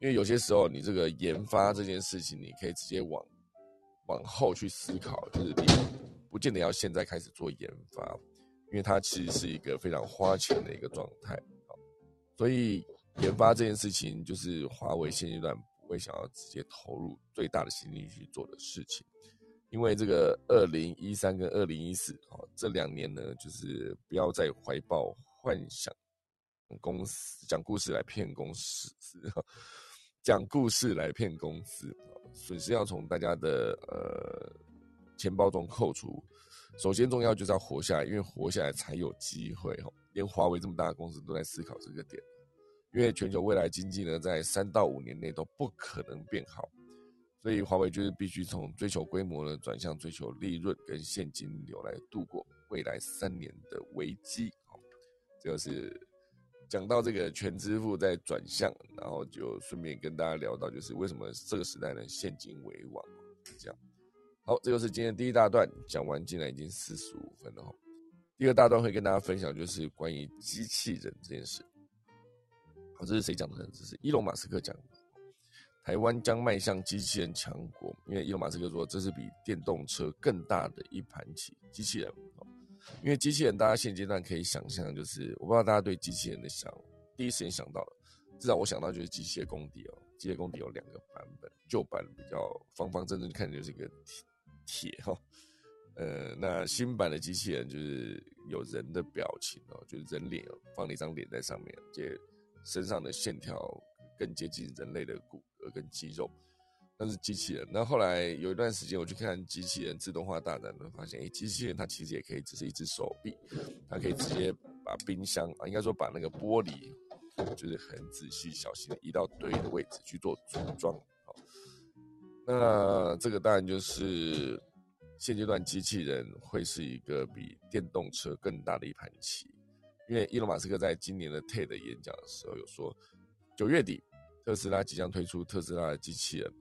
A: 因为有些时候你这个研发这件事情，你可以直接往往后去思考，就是你不见得要现在开始做研发，因为它其实是一个非常花钱的一个状态，所以研发这件事情就是华为现阶段不会想要直接投入最大的心力去做的事情，因为这个二零一三跟二零一四哦这两年呢，就是不要再怀抱。幻想公司讲故事来骗公司，讲故事来骗公司，损失要从大家的呃钱包中扣除。首先重要就是要活下来，因为活下来才有机会哦。连华为这么大的公司都在思考这个点，因为全球未来经济呢，在三到五年内都不可能变好，所以华为就是必须从追求规模呢，转向追求利润跟现金流来度过未来三年的危机。这个是讲到这个全支付在转向，然后就顺便跟大家聊到，就是为什么这个时代呢现金为王，这样。好，这就是今天第一大段讲完，进来已经四十五分了哈。第二大段会跟大家分享，就是关于机器人这件事。好，这是谁讲的？呢？这是伊隆马斯克讲的。台湾将迈向机器人强国，因为伊隆马斯克说，这是比电动车更大的一盘棋，机器人。因为机器人，大家现阶段可以想象，就是我不知道大家对机器人的想，第一时间想到的，至少我想到就是机械工地哦。机械工地有两个版本，旧版比较方方正正，看着就是一个铁哈。呃，那新版的机器人就是有人的表情哦，就是人脸哦，放了一张脸在上面，且身上的线条更接近人类的骨骼跟肌肉。那是机器人。那后来有一段时间，我去看机器人自动化大战，发现，哎，机器人它其实也可以只是一只手臂，它可以直接把冰箱啊，应该说把那个玻璃，就是很仔细小心的移到对的位置去做组装。好，那这个当然就是现阶段机器人会是一个比电动车更大的一盘棋，因为伊隆马斯克在今年的 TED 演讲的时候有说，九月底特斯拉即将推出特斯拉的机器人。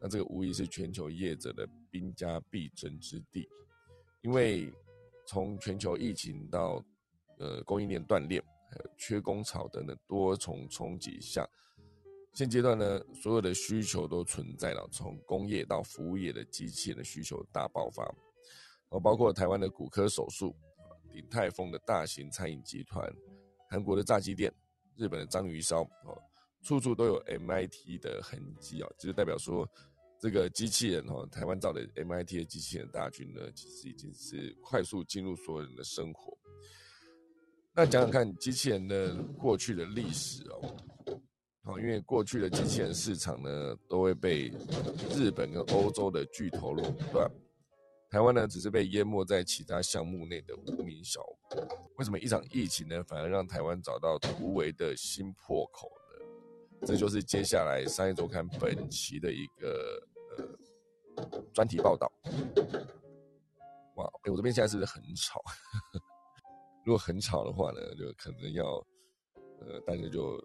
A: 那这个无疑是全球业者的兵家必争之地，因为从全球疫情到呃供应链断裂、还有缺工潮等等多重冲击下，现阶段呢，所有的需求都存在了，从工业到服务业的机器人的需求大爆发，哦，包括台湾的骨科手术、鼎泰丰的大型餐饮集团、韩国的炸鸡店、日本的章鱼烧，哦。处处都有 MIT 的痕迹啊，就是代表说，这个机器人哈，台湾造的 MIT 的机器人大军呢，其实已经是快速进入所有人的生活。那讲讲看机器人的过去的历史哦，好，因为过去的机器人市场呢，都会被日本跟欧洲的巨头垄断，台湾呢只是被淹没在其他项目内的无名小国。为什么一场疫情呢，反而让台湾找到突围的新破口？这就是接下来商业周刊本期的一个专题报道。哇，哎，我这边现在是不是很吵，如果很吵的话呢，就可能要呃大家就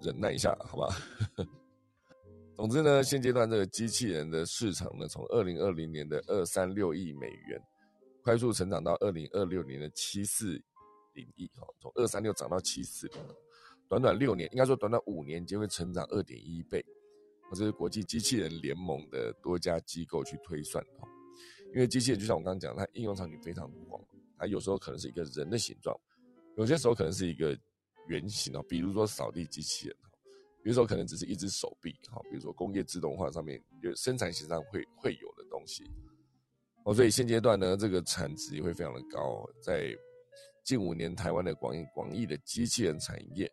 A: 忍耐一下，好吧？总之呢，现阶段这个机器人的市场呢，从二零二零年的二三六亿美元，快速成长到二零二六年的七四零亿，哈，从二三六涨到七四零。短短六年，应该说短短五年就会成长二点一倍，这是国际机器人联盟的多家机构去推算的。因为机器人就像我刚刚讲，它应用场景非常广，它有时候可能是一个人的形状，有些时候可能是一个圆形哦，比如说扫地机器人，比如说可能只是一只手臂，哈，比如说工业自动化上面就生产线上会会有的东西，哦，所以现阶段呢，这个产值也会非常的高，在近五年台湾的广义广义的机器人产业，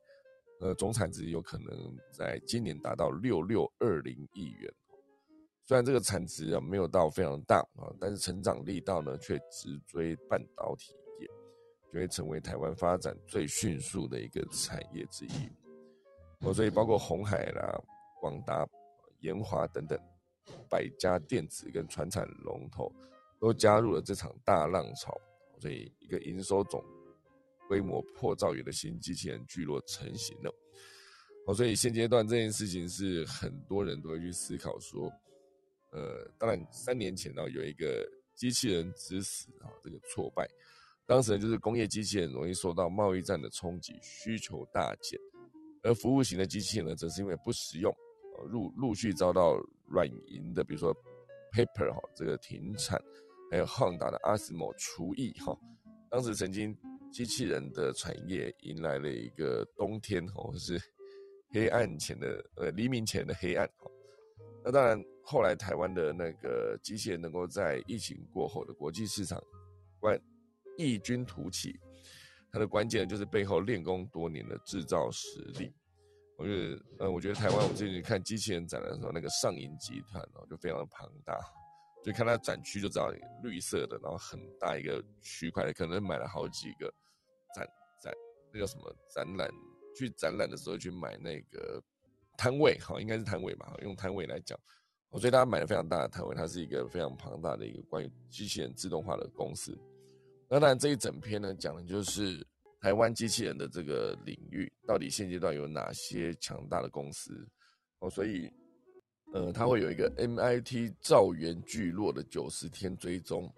A: 呃，总产值有可能在今年达到六六二零亿元。虽然这个产值啊没有到非常大啊，但是成长力道呢却直追半导体业，就会成为台湾发展最迅速的一个产业之一。哦，所以包括红海啦、广达、研华等等百家电子跟船产龙头都加入了这场大浪潮，所以一个营收总规模破兆元的新机器人聚落成型了。哦，所以现阶段这件事情是很多人都会去思考说。呃，当然，三年前呢，有一个机器人之死啊，这个挫败，当时呢就是工业机器人容易受到贸易战的冲击，需求大减，而服务型的机器人呢，则是因为不实用，陆陆续遭到软银的，比如说 Paper 哈这个停产，还有汉达的 ASMO 除役哈，当时曾经机器人的产业迎来了一个冬天或是黑暗前的呃黎明前的黑暗哈。那当然，后来台湾的那个机械能够在疫情过后的国际市场关异军突起，它的关键就是背后练功多年的制造实力。我觉得，呃，我觉得台湾，我最近看机器人展的时候，那个上银集团哦，就非常的庞大，就看它展区就知道绿色的，然后很大一个区块，可能买了好几个展展，那叫什么展览？去展览的时候去买那个。摊位好，应该是摊位吧，用摊位来讲，我所以大家买了非常大的摊位，它是一个非常庞大的一个关于机器人自动化的公司。那当然这一整篇呢，讲的就是台湾机器人的这个领域，到底现阶段有哪些强大的公司哦，所以呃，它会有一个 MIT 造园聚落的九十天追踪。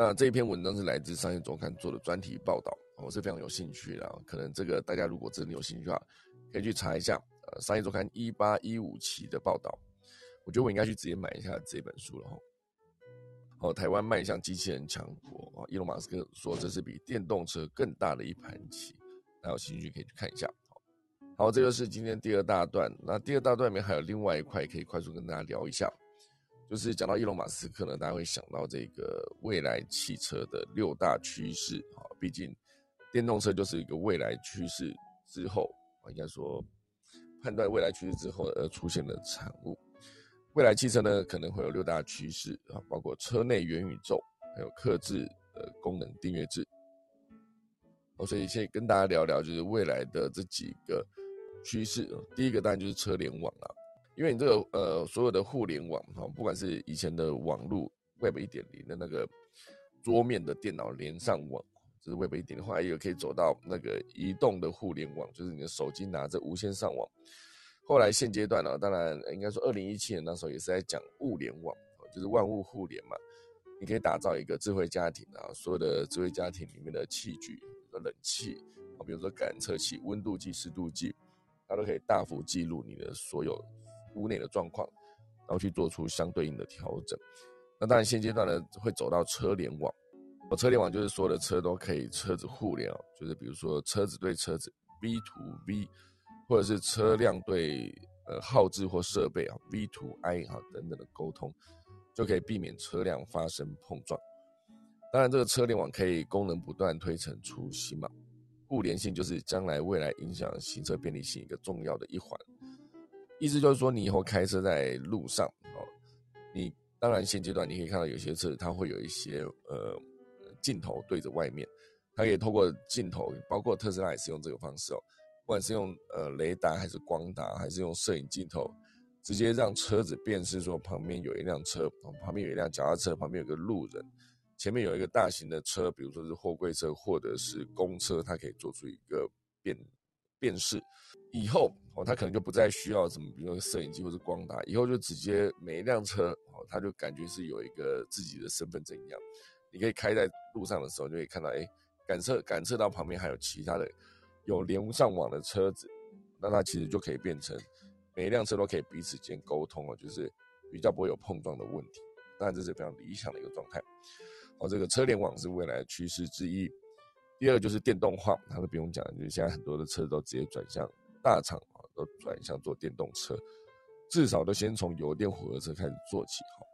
A: 那这一篇文章是来自商业周刊做的专题报道，我是非常有兴趣的，可能这个大家如果真的有兴趣的话。可以去查一下，呃，商业周刊一八一五期的报道，我觉得我应该去直接买一下这本书了哈。哦，台湾迈向机器人强国啊，伊隆马斯克说这是比电动车更大的一盘棋，大家有兴趣可以去看一下。好，这就是今天第二大段。那第二大段里面还有另外一块可以快速跟大家聊一下，就是讲到伊隆马斯克呢，大家会想到这个未来汽车的六大趋势啊，毕竟电动车就是一个未来趋势之后啊。应该说，判断未来趋势之后而出现的产物。未来汽车呢，可能会有六大趋势啊，包括车内元宇宙，还有克制的功能订阅制。哦，所以先跟大家聊聊，就是未来的这几个趋势。第一个当然就是车联网了，因为你这个呃所有的互联网哈，不管是以前的网络 Web 一点零的那个桌面的电脑连上网。就是 Web 一点的话，也可以走到那个移动的互联网，就是你的手机拿着无线上网。后来现阶段呢，当然应该说二零一七年那时候也是在讲物联网，就是万物互联嘛。你可以打造一个智慧家庭啊，所有的智慧家庭里面的器具，比如冷气啊，比如说感测器、温度计、湿度计，它都可以大幅记录你的所有屋内的状况，然后去做出相对应的调整。那当然现阶段呢，会走到车联网。我车联网就是所有的车都可以车子互联，就是比如说车子对车子 V to V，或者是车辆对呃耗资或设备啊 V to I 哈等等的沟通，就可以避免车辆发生碰撞。当然，这个车联网可以功能不断推陈出新嘛。互联性就是将来未来影响行车便利性一个重要的一环。意思就是说，你以后开车在路上哦，你当然现阶段你可以看到有些车它会有一些呃。镜头对着外面，它可以透过镜头，包括特斯拉也是用这个方式哦，不管是用呃雷达还是光达，还是用摄影镜头，直接让车子辨识说旁边有一辆车，旁边有一辆脚踏车，旁边有个路人，前面有一个大型的车，比如说是货柜车或者是公车，它可以做出一个辨辨识。以后哦，它可能就不再需要什么，比如说摄影机或者光达，以后就直接每一辆车哦，它就感觉是有一个自己的身份证一样。你可以开在路上的时候，就可以看到，哎，感测感测到旁边还有其他的有连上网的车子，那它其实就可以变成每一辆车都可以彼此间沟通哦，就是比较不会有碰撞的问题。当然这是非常理想的一个状态。哦，这个车联网是未来的趋势之一。第二就是电动化，它都不用讲，就是现在很多的车都直接转向大厂啊，都转向做电动车，至少都先从油电混合车开始做起哈。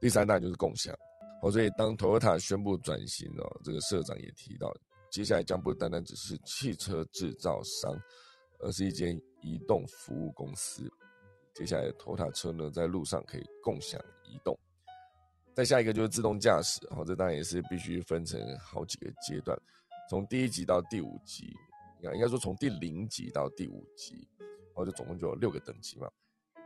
A: 第三大就是共享，哦，所以当 Toyota 宣布转型哦，这个社长也提到，接下来将不单单只是汽车制造商，而是一间移动服务公司。接下来 Toyota 车呢，在路上可以共享移动。再下一个就是自动驾驶，哦，这当然也是必须分成好几个阶段。从第一级到第五级，应该应该说从第零级到第五级，然后就总共就有六个等级嘛。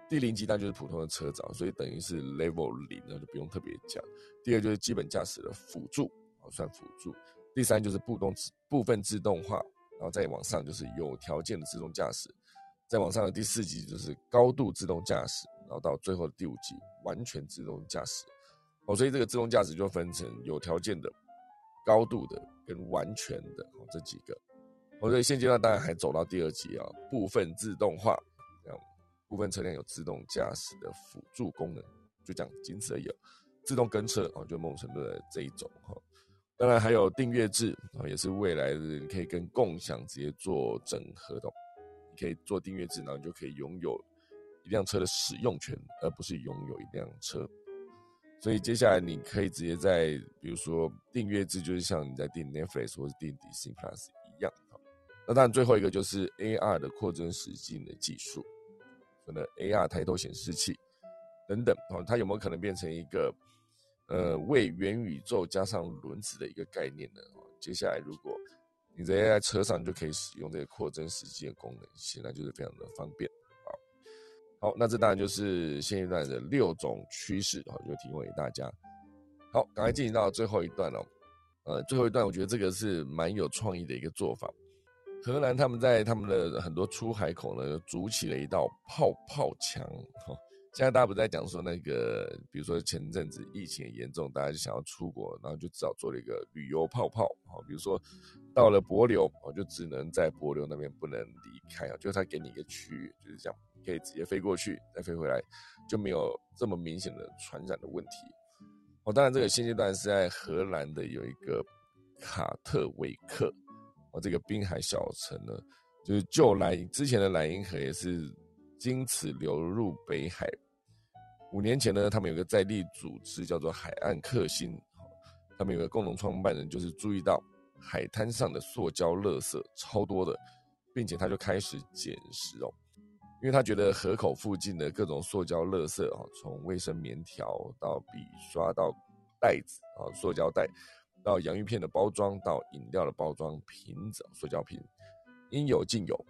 A: 第零级那就是普通的车长，所以等于是 level 零，那就不用特别讲。第二就是基本驾驶的辅助，啊算辅助。第三就是部动部分自动化，然后再往上就是有条件的自动驾驶。再往上的第四级就是高度自动驾驶，然后到最后的第五级完全自动驾驶。哦，所以这个自动驾驶就分成有条件的。高度的跟完全的哦这几个，我所以现阶段当然还走到第二级啊，部分自动化，这样部分车辆有自动驾驶的辅助功能，就讲仅此而已。自动跟车哦，就某种程度的这一种哈，当然还有订阅制啊，也是未来的你可以跟共享直接做整合的，你可以做订阅制，然后你就可以拥有一辆车的使用权，而不是拥有一辆车。所以接下来你可以直接在，比如说订阅制，就是像你在订 Netflix 或是订 Disney Plus 一样。那当然最后一个就是 AR 的扩增实境的技术，可能 AR 抬头显示器等等，哦，它有没有可能变成一个呃为元宇宙加上轮子的一个概念呢？接下来如果你直接在车上就可以使用这个扩增实境的功能，显然就是非常的方便。好，那这当然就是现阶段的六种趋势，哈，就提供给大家。好，赶快进行到最后一段了。呃，最后一段我觉得这个是蛮有创意的一个做法。荷兰他们在他们的很多出海口呢，筑起了一道泡泡墙。哈，现在大家不在讲说那个，比如说前阵子疫情严重，大家就想要出国，然后就只好做了一个旅游泡泡。哈，比如说到了柏流，我就只能在柏流那边不能离开啊，就是他给你一个区域，就是这样。可以直接飞过去，再飞回来，就没有这么明显的传染的问题。哦，当然，这个现阶段是在荷兰的有一个卡特维克，哦，这个滨海小城呢，就是旧莱之前的莱茵河也是经此流入北海。五年前呢，他们有个在地组织叫做海岸克星，他们有个共同创办人就是注意到海滩上的塑胶垃圾超多的，并且他就开始捡拾哦。因为他觉得河口附近的各种塑胶垃圾啊，从卫生棉条到笔刷到袋子啊，塑胶袋到洋芋片的包装到饮料的包装瓶子、塑胶瓶，应有尽有。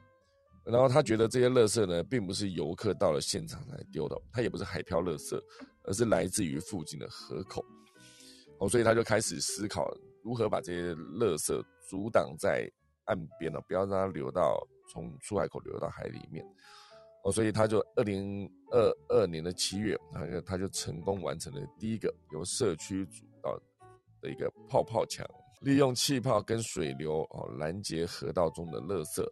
A: 然后他觉得这些垃圾呢，并不是游客到了现场才丢的，它也不是海漂垃圾，而是来自于附近的河口。哦，所以他就开始思考如何把这些垃圾阻挡在岸边了，不要让它流到从出海口流到海里面。哦，所以他就二零二二年的七月，他就他就成功完成了第一个由社区主导的一个泡泡墙，利用气泡跟水流哦拦截河道中的垃圾，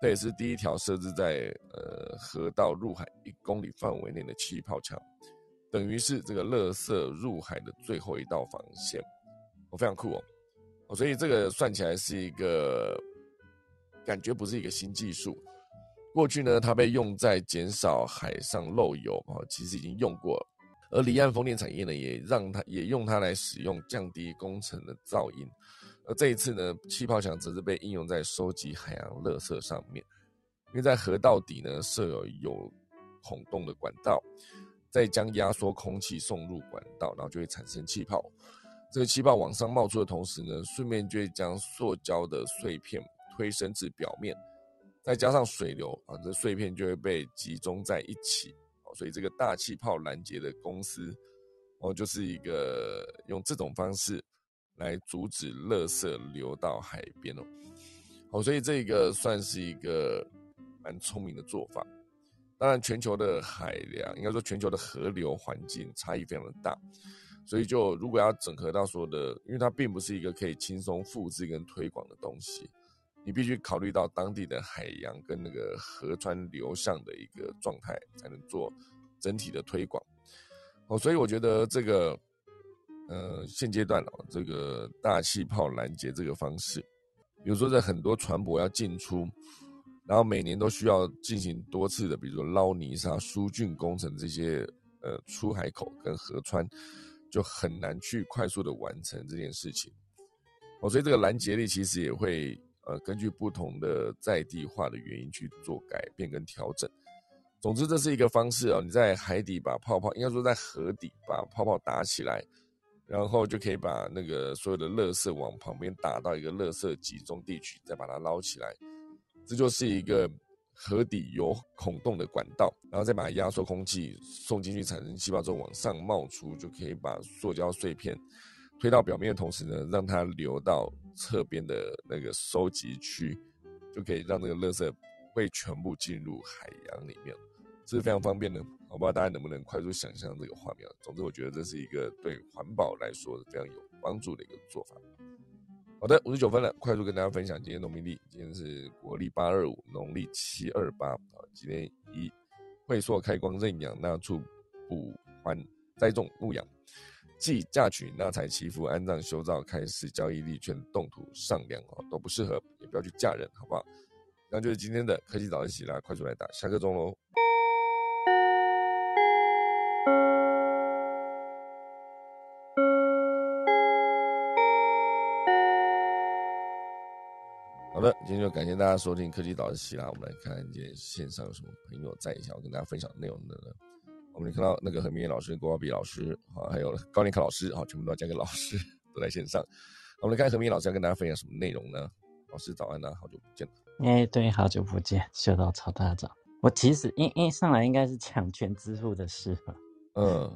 A: 这也是第一条设置在呃河道入海一公里范围内的气泡墙，等于是这个垃圾入海的最后一道防线，哦非常酷哦，哦所以这个算起来是一个感觉不是一个新技术。过去呢，它被用在减少海上漏油啊，其实已经用过了。而离岸风电产业呢，也让它也用它来使用降低工程的噪音。而这一次呢，气泡墙则是被应用在收集海洋垃圾上面，因为在河道底呢设有有孔洞的管道，再将压缩空气送入管道，然后就会产生气泡。这个气泡往上冒出的同时呢，顺便就会将塑胶的碎片推升至表面。再加上水流啊，这碎片就会被集中在一起哦，所以这个大气泡拦截的公司哦，就是一个用这种方式来阻止垃圾流到海边哦，哦，所以这个算是一个蛮聪明的做法。当然，全球的海量应该说全球的河流环境差异非常的大，所以就如果要整合到说的，因为它并不是一个可以轻松复制跟推广的东西。你必须考虑到当地的海洋跟那个河川流向的一个状态，才能做整体的推广。哦，所以我觉得这个，呃，现阶段哦，这个大气泡拦截这个方式，比如说在很多船舶要进出，然后每年都需要进行多次的，比如说捞泥沙、疏浚工程这些呃出海口跟河川，就很难去快速的完成这件事情。哦，所以这个拦截力其实也会呃根据不同的在地化的原因去做改变跟调整。总之，这是一个方式啊！你在海底把泡泡，应该说在河底把泡泡打起来，然后就可以把那个所有的垃圾往旁边打到一个垃圾集中地区，再把它捞起来。这就是一个河底有孔洞的管道，然后再把压缩空气送进去，产生气泡之后往上冒出，就可以把塑胶碎片推到表面的同时呢，让它流到侧边的那个收集区，就可以让那个垃圾会全部进入海洋里面。这是非常方便的，我不知道大家能不能快速想象这个画面。总之，我觉得这是一个对环保来说非常有帮助的一个做法。好的，五十九分了，快速跟大家分享今天农民历。今天是国历八二五，农历七二八。啊，今天以会朔开光认养纳畜补还栽种牧养，即嫁娶纳财祈福安葬修造开市交易利券动土上梁哦都不适合，也不要去嫁人，好不好？那就是今天的科技早安喜啦，快速来打下课钟喽。好的，今天就感谢大家收听科技导师希啦。我们来看今天线上有什么朋友在想要跟大家分享内容的呢？我们看到那个何明老师、郭宝比老师，啊，还有高年考老师，好，全部都要加个老师 都在线上。我们来看何明老师要跟大家分享什么内容呢？老师早安呐，好久不见。
B: 哎，对，好久不见，秀到超大早。我其实因因上来应该是抢全支付的事吧。嗯，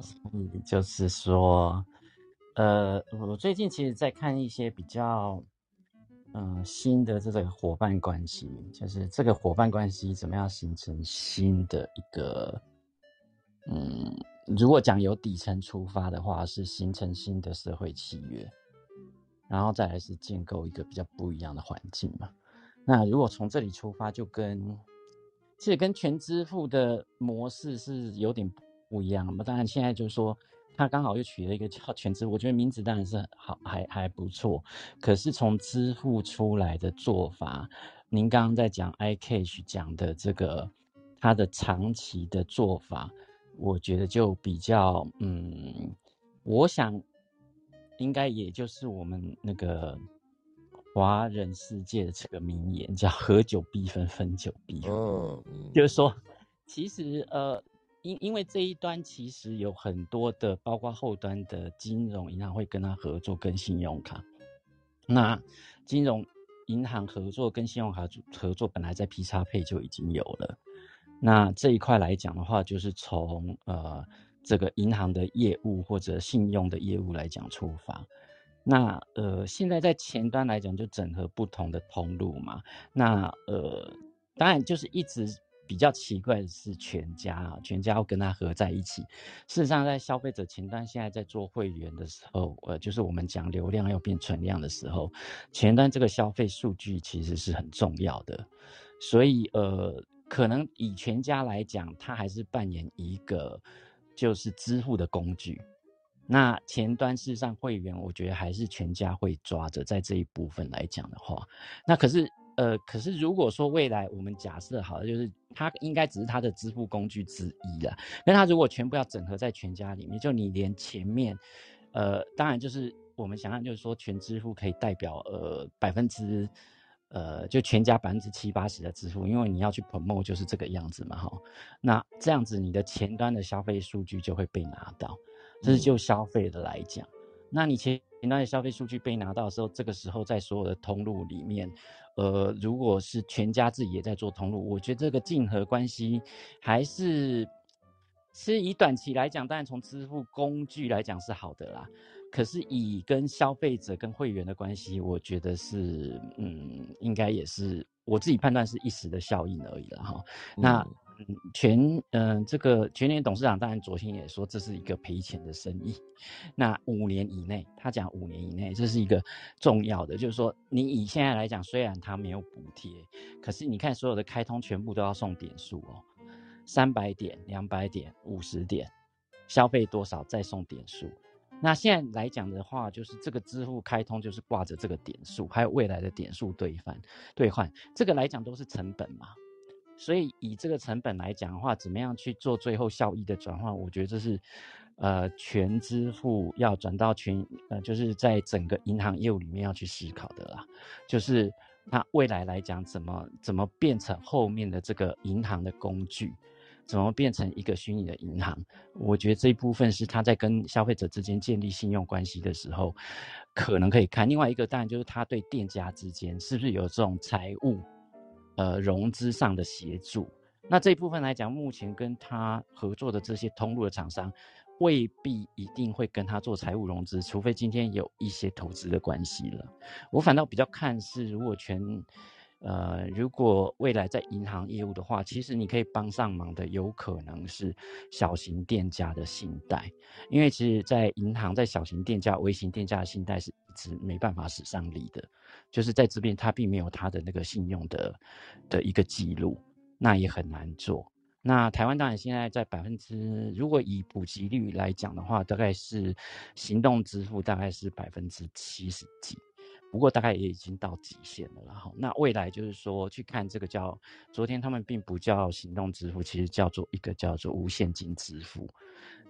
B: 就是说，呃，我最近其实在看一些比较。嗯，新的这个伙伴关系，就是这个伙伴关系怎么样形成新的一个，嗯，如果讲由底层出发的话，是形成新的社会契约，然后再来是建构一个比较不一样的环境嘛。那如果从这里出发，就跟其实跟全支付的模式是有点不一样嘛。当然现在就是说。他刚好又取了一个叫全支付，我觉得名字当然是好，还还不错。可是从支付出来的做法，您刚刚在讲 iCash 讲的这个，它的长期的做法，我觉得就比较，嗯，我想应该也就是我们那个华人世界的这个名言，叫“合久必分，分久必合”。嗯，就是说，其实呃。因因为这一端其实有很多的，包括后端的金融银行会跟他合作，跟信用卡。那金融银行合作跟信用卡合作，本来在 P 叉配就已经有了。那这一块来讲的话，就是从呃这个银行的业务或者信用的业务来讲出发。那呃现在在前端来讲，就整合不同的通路嘛。那呃当然就是一直。比较奇怪的是，全家啊，全家要跟它合在一起。事实上，在消费者前端现在在做会员的时候，呃，就是我们讲流量要变存量的时候，前端这个消费数据其实是很重要的。所以，呃，可能以全家来讲，它还是扮演一个就是支付的工具。那前端事实上会员，我觉得还是全家会抓着在这一部分来讲的话，那可是。呃，可是如果说未来我们假设好了，就是它应该只是它的支付工具之一了。那它如果全部要整合在全家里面，就你连前面，呃，当然就是我们想象就是说全支付可以代表呃百分之，呃就全家百分之七八十的支付，因为你要去 promote 就是这个样子嘛哈。那这样子你的前端的消费数据就会被拿到，这是就消费的来讲。那你前前端的消费数据被拿到的时候，这个时候在所有的通路里面。呃，如果是全家自己也在做通路，我觉得这个竞合关系还是，是以短期来讲，当然从支付工具来讲是好的啦。可是以跟消费者跟会员的关系，我觉得是，嗯，应该也是我自己判断是一时的效应而已了哈。那。嗯，全嗯，这个全年董事长当然昨天也说这是一个赔钱的生意。那五年以内，他讲五年以内，这是一个重要的，就是说你以现在来讲，虽然他没有补贴，可是你看所有的开通全部都要送点数哦，三百点、两百点、五十点，消费多少再送点数。那现在来讲的话，就是这个支付开通就是挂着这个点数，还有未来的点数兑换兑换，这个来讲都是成本嘛。所以以这个成本来讲的话，怎么样去做最后效益的转换？我觉得这是，呃，全支付要转到全，呃，就是在整个银行业务里面要去思考的啦。就是那未来来讲，怎么怎么变成后面的这个银行的工具？怎么变成一个虚拟的银行？我觉得这一部分是他在跟消费者之间建立信用关系的时候，可能可以看。另外一个当然就是他对店家之间是不是有这种财务。呃，融资上的协助，那这一部分来讲，目前跟他合作的这些通路的厂商，未必一定会跟他做财务融资，除非今天有一些投资的关系了。我反倒比较看是，如果全。呃，如果未来在银行业务的话，其实你可以帮上忙的，有可能是小型店家的信贷，因为其实，在银行在小型店家、微型店家的信贷是一直没办法使上力的，就是在这边他并没有他的那个信用的的一个记录，那也很难做。那台湾当然现在在百分之，如果以普及率来讲的话，大概是行动支付大概是百分之七十几。不过大概也已经到极限了，然后那未来就是说去看这个叫昨天他们并不叫行动支付，其实叫做一个叫做无现金支付，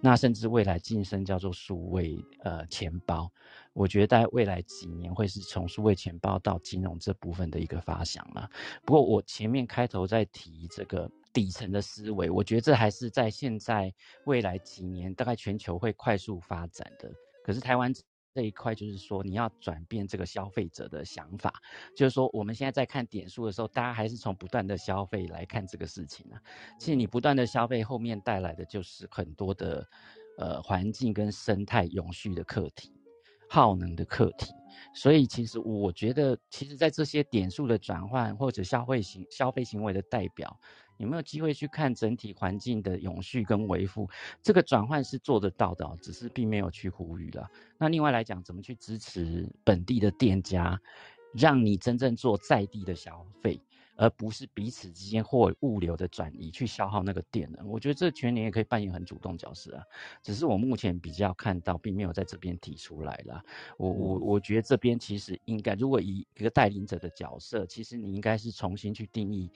B: 那甚至未来晋升叫做数位呃钱包，我觉得在未来几年会是从数位钱包到金融这部分的一个发想了。不过我前面开头在提这个底层的思维，我觉得这还是在现在未来几年大概全球会快速发展的，可是台湾。这一块就是说，你要转变这个消费者的想法，就是说，我们现在在看点数的时候，大家还是从不断的消费来看这个事情啊。其实你不断的消费，后面带来的就是很多的呃环境跟生态永续的课题、耗能的课题。所以，其实我觉得，其实在这些点数的转换或者消费行消费行为的代表。有没有机会去看整体环境的永续跟维护？这个转换是做得到的，只是并没有去呼吁了。那另外来讲，怎么去支持本地的店家，让你真正做在地的消费，而不是彼此之间或物流的转移去消耗那个店呢？我觉得这全年也可以扮演很主动角色啊。只是我目前比较看到，并没有在这边提出来了。我我我觉得这边其实应该，如果以一个带领者的角色，其实你应该是重新去定义。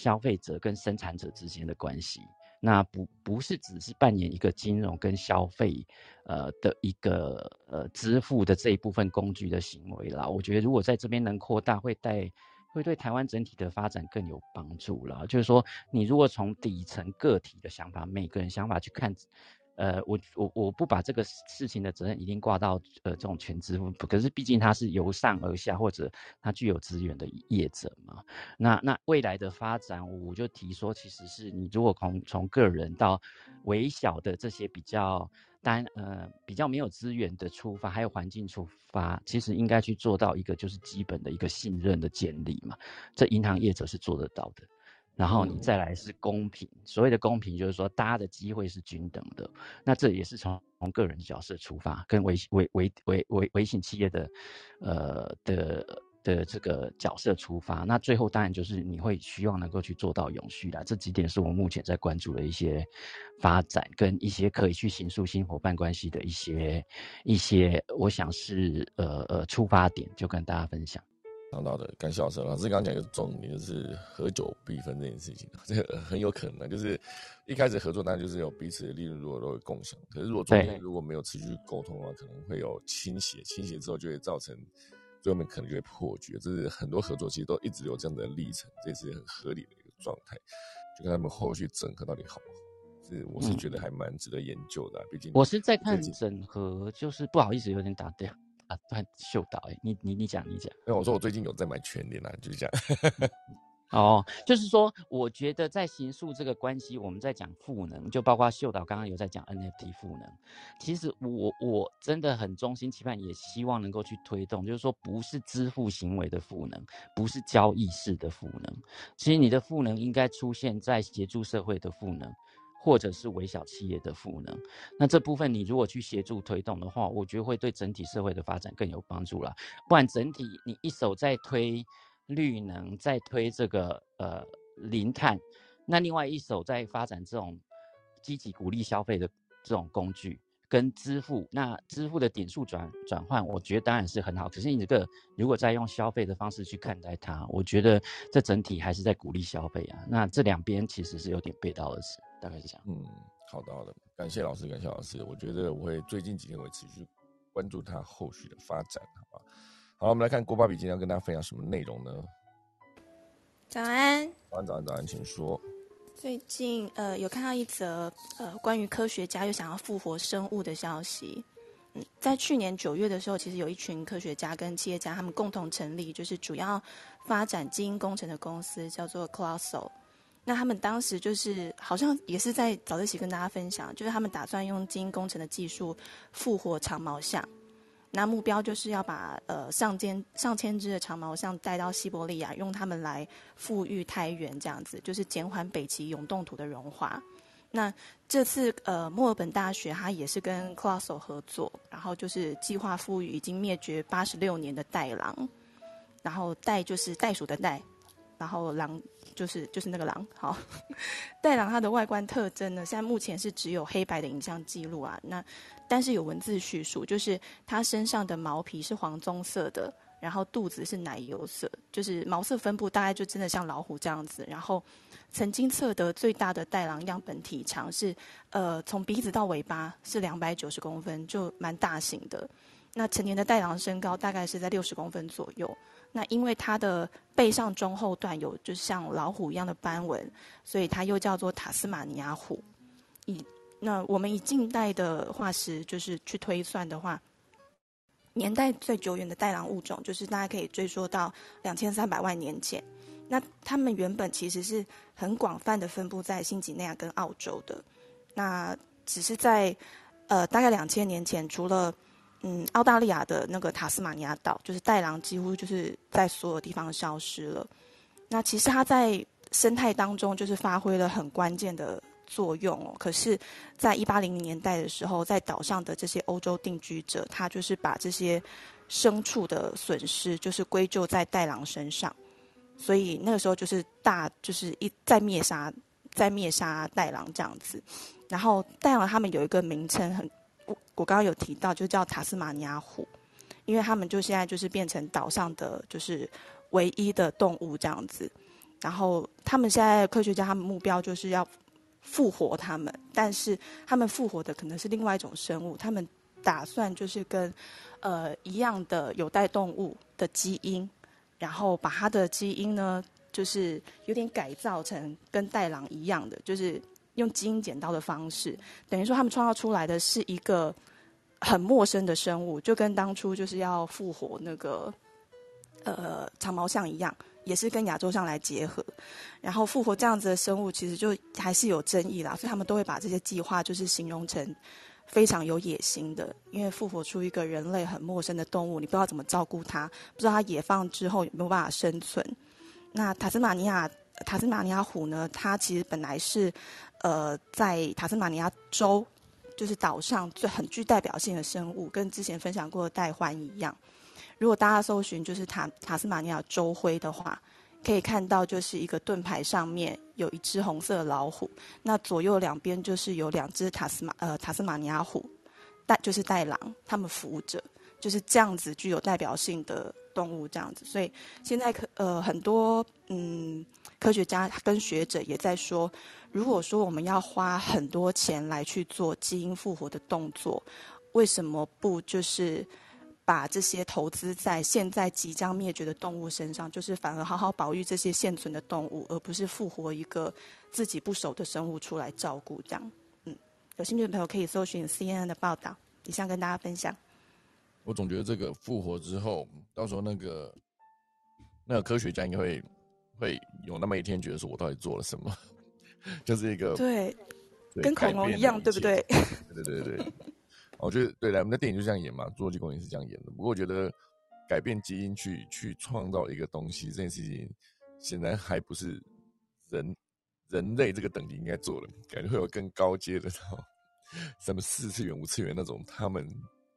B: 消费者跟生产者之间的关系，那不不是只是扮演一个金融跟消费，呃的一个呃支付的这一部分工具的行为啦。我觉得如果在这边能扩大，会带会对台湾整体的发展更有帮助啦。就是说，你如果从底层个体的想法，每个人想法去看。呃，我我我不把这个事情的责任一定挂到呃这种全支付，可是毕竟它是由上而下，或者它具有资源的业者嘛。那那未来的发展，我就提说，其实是你如果从从个人到微小的这些比较单呃比较没有资源的出发，还有环境出发，其实应该去做到一个就是基本的一个信任的建立嘛。这银行业者是做得到的。然后你再来是公平，所谓的公平就是说大家的机会是均等的，那这也是从从个人角色出发，跟微微微微微微型企业的，呃的的这个角色出发，那最后当然就是你会希望能够去做到永续啦。这几点是我目前在关注的一些发展跟一些可以去形塑新伙伴关系的一些一些，我想是呃呃出发点，就跟大家分享。
A: 讲到的，干笑声。老师刚刚讲一个重点，就是合久必分这件事情，这个很有可能就是一开始合作，当然就是有彼此的利润，如果都会共享。可是如果中间如果没有持续沟通的话，可能会有倾斜，倾斜之后就会造成最后面可能就会破局。这是很多合作其实都一直有这样的历程，这是很合理的一个状态。就跟他们后续整合到底好不好，是我是觉得还蛮值得研究的。毕竟
B: 我是在看整合，就是不好意思有点打掉。啊，很秀导哎，你你你讲你讲，
A: 因为我说我最近有在买全联啊，就是这样。
B: 哦，就是说，我觉得在形塑这个关系，我们在讲赋能，就包括秀导刚刚有在讲 NFT 赋能。其实我我真的很衷心期盼，也希望能够去推动，就是说，不是支付行为的赋能，不是交易式的赋能，其实你的赋能应该出现在协助社会的赋能。或者是微小企业的赋能，那这部分你如果去协助推动的话，我觉得会对整体社会的发展更有帮助了。不然整体你一手在推绿能，在推这个呃零碳，那另外一手在发展这种积极鼓励消费的这种工具，跟支付，那支付的点数转转换，我觉得当然是很好。可是你这个如果再用消费的方式去看待它，我觉得这整体还是在鼓励消费啊。那这两边其实是有点背道而驰，大概是这样。
A: 嗯，好的好的，感谢老师，感谢老师。我觉得我会最近几天会持续关注它后续的发展，好吧？好，我们来看郭爸比今天要跟大家分享什么内容呢？
C: 早安，
A: 早安早安早安，请说。
C: 最近呃有看到一则呃关于科学家又想要复活生物的消息。嗯，在去年九月的时候，其实有一群科学家跟企业家他们共同成立，就是主要发展基因工程的公司，叫做 c l o s o 那他们当时就是好像也是在早自习跟大家分享，就是他们打算用基因工程的技术复活长毛象。那目标就是要把呃上千上千只的长毛象带到西伯利亚，用它们来富裕胎源，这样子就是减缓北极永冻土的融化。那这次呃墨尔本大学它也是跟 c l a s s o 合作，然后就是计划富裕已经灭绝八十六年的袋狼，然后袋就是袋鼠的袋，然后狼就是就是那个狼。好，袋狼它的外观特征呢，现在目前是只有黑白的影像记录啊。那但是有文字叙述，就是它身上的毛皮是黄棕色的，然后肚子是奶油色，就是毛色分布大概就真的像老虎这样子。然后曾经测得最大的袋狼样本体长是，呃，从鼻子到尾巴是两百九十公分，就蛮大型的。那成年的袋狼身高大概是在六十公分左右。那因为它的背上中后段有就像老虎一样的斑纹，所以它又叫做塔斯马尼亚虎。以那我们以近代的化石就是去推算的话，年代最久远的袋狼物种，就是大家可以追溯到两千三百万年前。那它们原本其实是很广泛的分布在新几内亚跟澳洲的。那只是在呃大概两千年前，除了嗯澳大利亚的那个塔斯马尼亚岛，就是袋狼几乎就是在所有地方消失了。那其实它在生态当中就是发挥了很关键的。作用哦，可是，在一八零零年代的时候，在岛上的这些欧洲定居者，他就是把这些牲畜的损失，就是归咎在袋狼身上，所以那个时候就是大，就是一在灭杀，在灭杀袋狼这样子。然后袋狼他们有一个名称，很我刚刚有提到，就叫塔斯马尼亚虎，因为他们就现在就是变成岛上的就是唯一的动物这样子。然后他们现在科学家他们目标就是要。复活他们，但是他们复活的可能是另外一种生物。他们打算就是跟呃一样的有袋动物的基因，然后把它的基因呢，就是有点改造成跟袋狼一样的，就是用基因剪刀的方式，等于说他们创造出来的是一个很陌生的生物，就跟当初就是要复活那个呃长毛象一样。也是跟亚洲象来结合，然后复活这样子的生物，其实就还是有争议啦。所以他们都会把这些计划就是形容成非常有野心的，因为复活出一个人类很陌生的动物，你不知道怎么照顾它，不知道它野放之后有没有办法生存。那塔斯马尼亚塔斯马尼亚虎呢？它其实本来是呃在塔斯马尼亚州，就是岛上最很具代表性的生物，跟之前分享过的代獾一样。如果大家搜寻就是塔塔斯马尼亚州徽的话，可以看到就是一个盾牌上面有一只红色老虎，那左右两边就是有两只塔斯马呃塔斯马尼亚虎，带就是带狼，他们扶着，就是这样子具有代表性的动物这样子。所以现在科呃很多嗯科学家跟学者也在说，如果说我们要花很多钱来去做基因复活的动作，为什么不就是？把这些投资在现在即将灭绝的动物身上，就是反而好好保育这些现存的动物，而不是复活一个自己不熟的生物出来照顾。这样，嗯，有兴趣的朋友可以搜寻 CNN 的报道，以上跟大家分享。
A: 我总觉得这个复活之后，到时候那个那个科学家应该会会有那么一天，觉得说我到底做了什么，就是一个
C: 对，跟恐龙一样，对不 对？
A: 对对对对。我觉得对的，我们的电影就这样演嘛，《侏罗纪公园》是这样演的。不过我觉得改变基因去去创造一个东西，这件事情显然还不是人人类这个等级应该做的，感觉会有更高阶的，什么四次元、五次元那种他们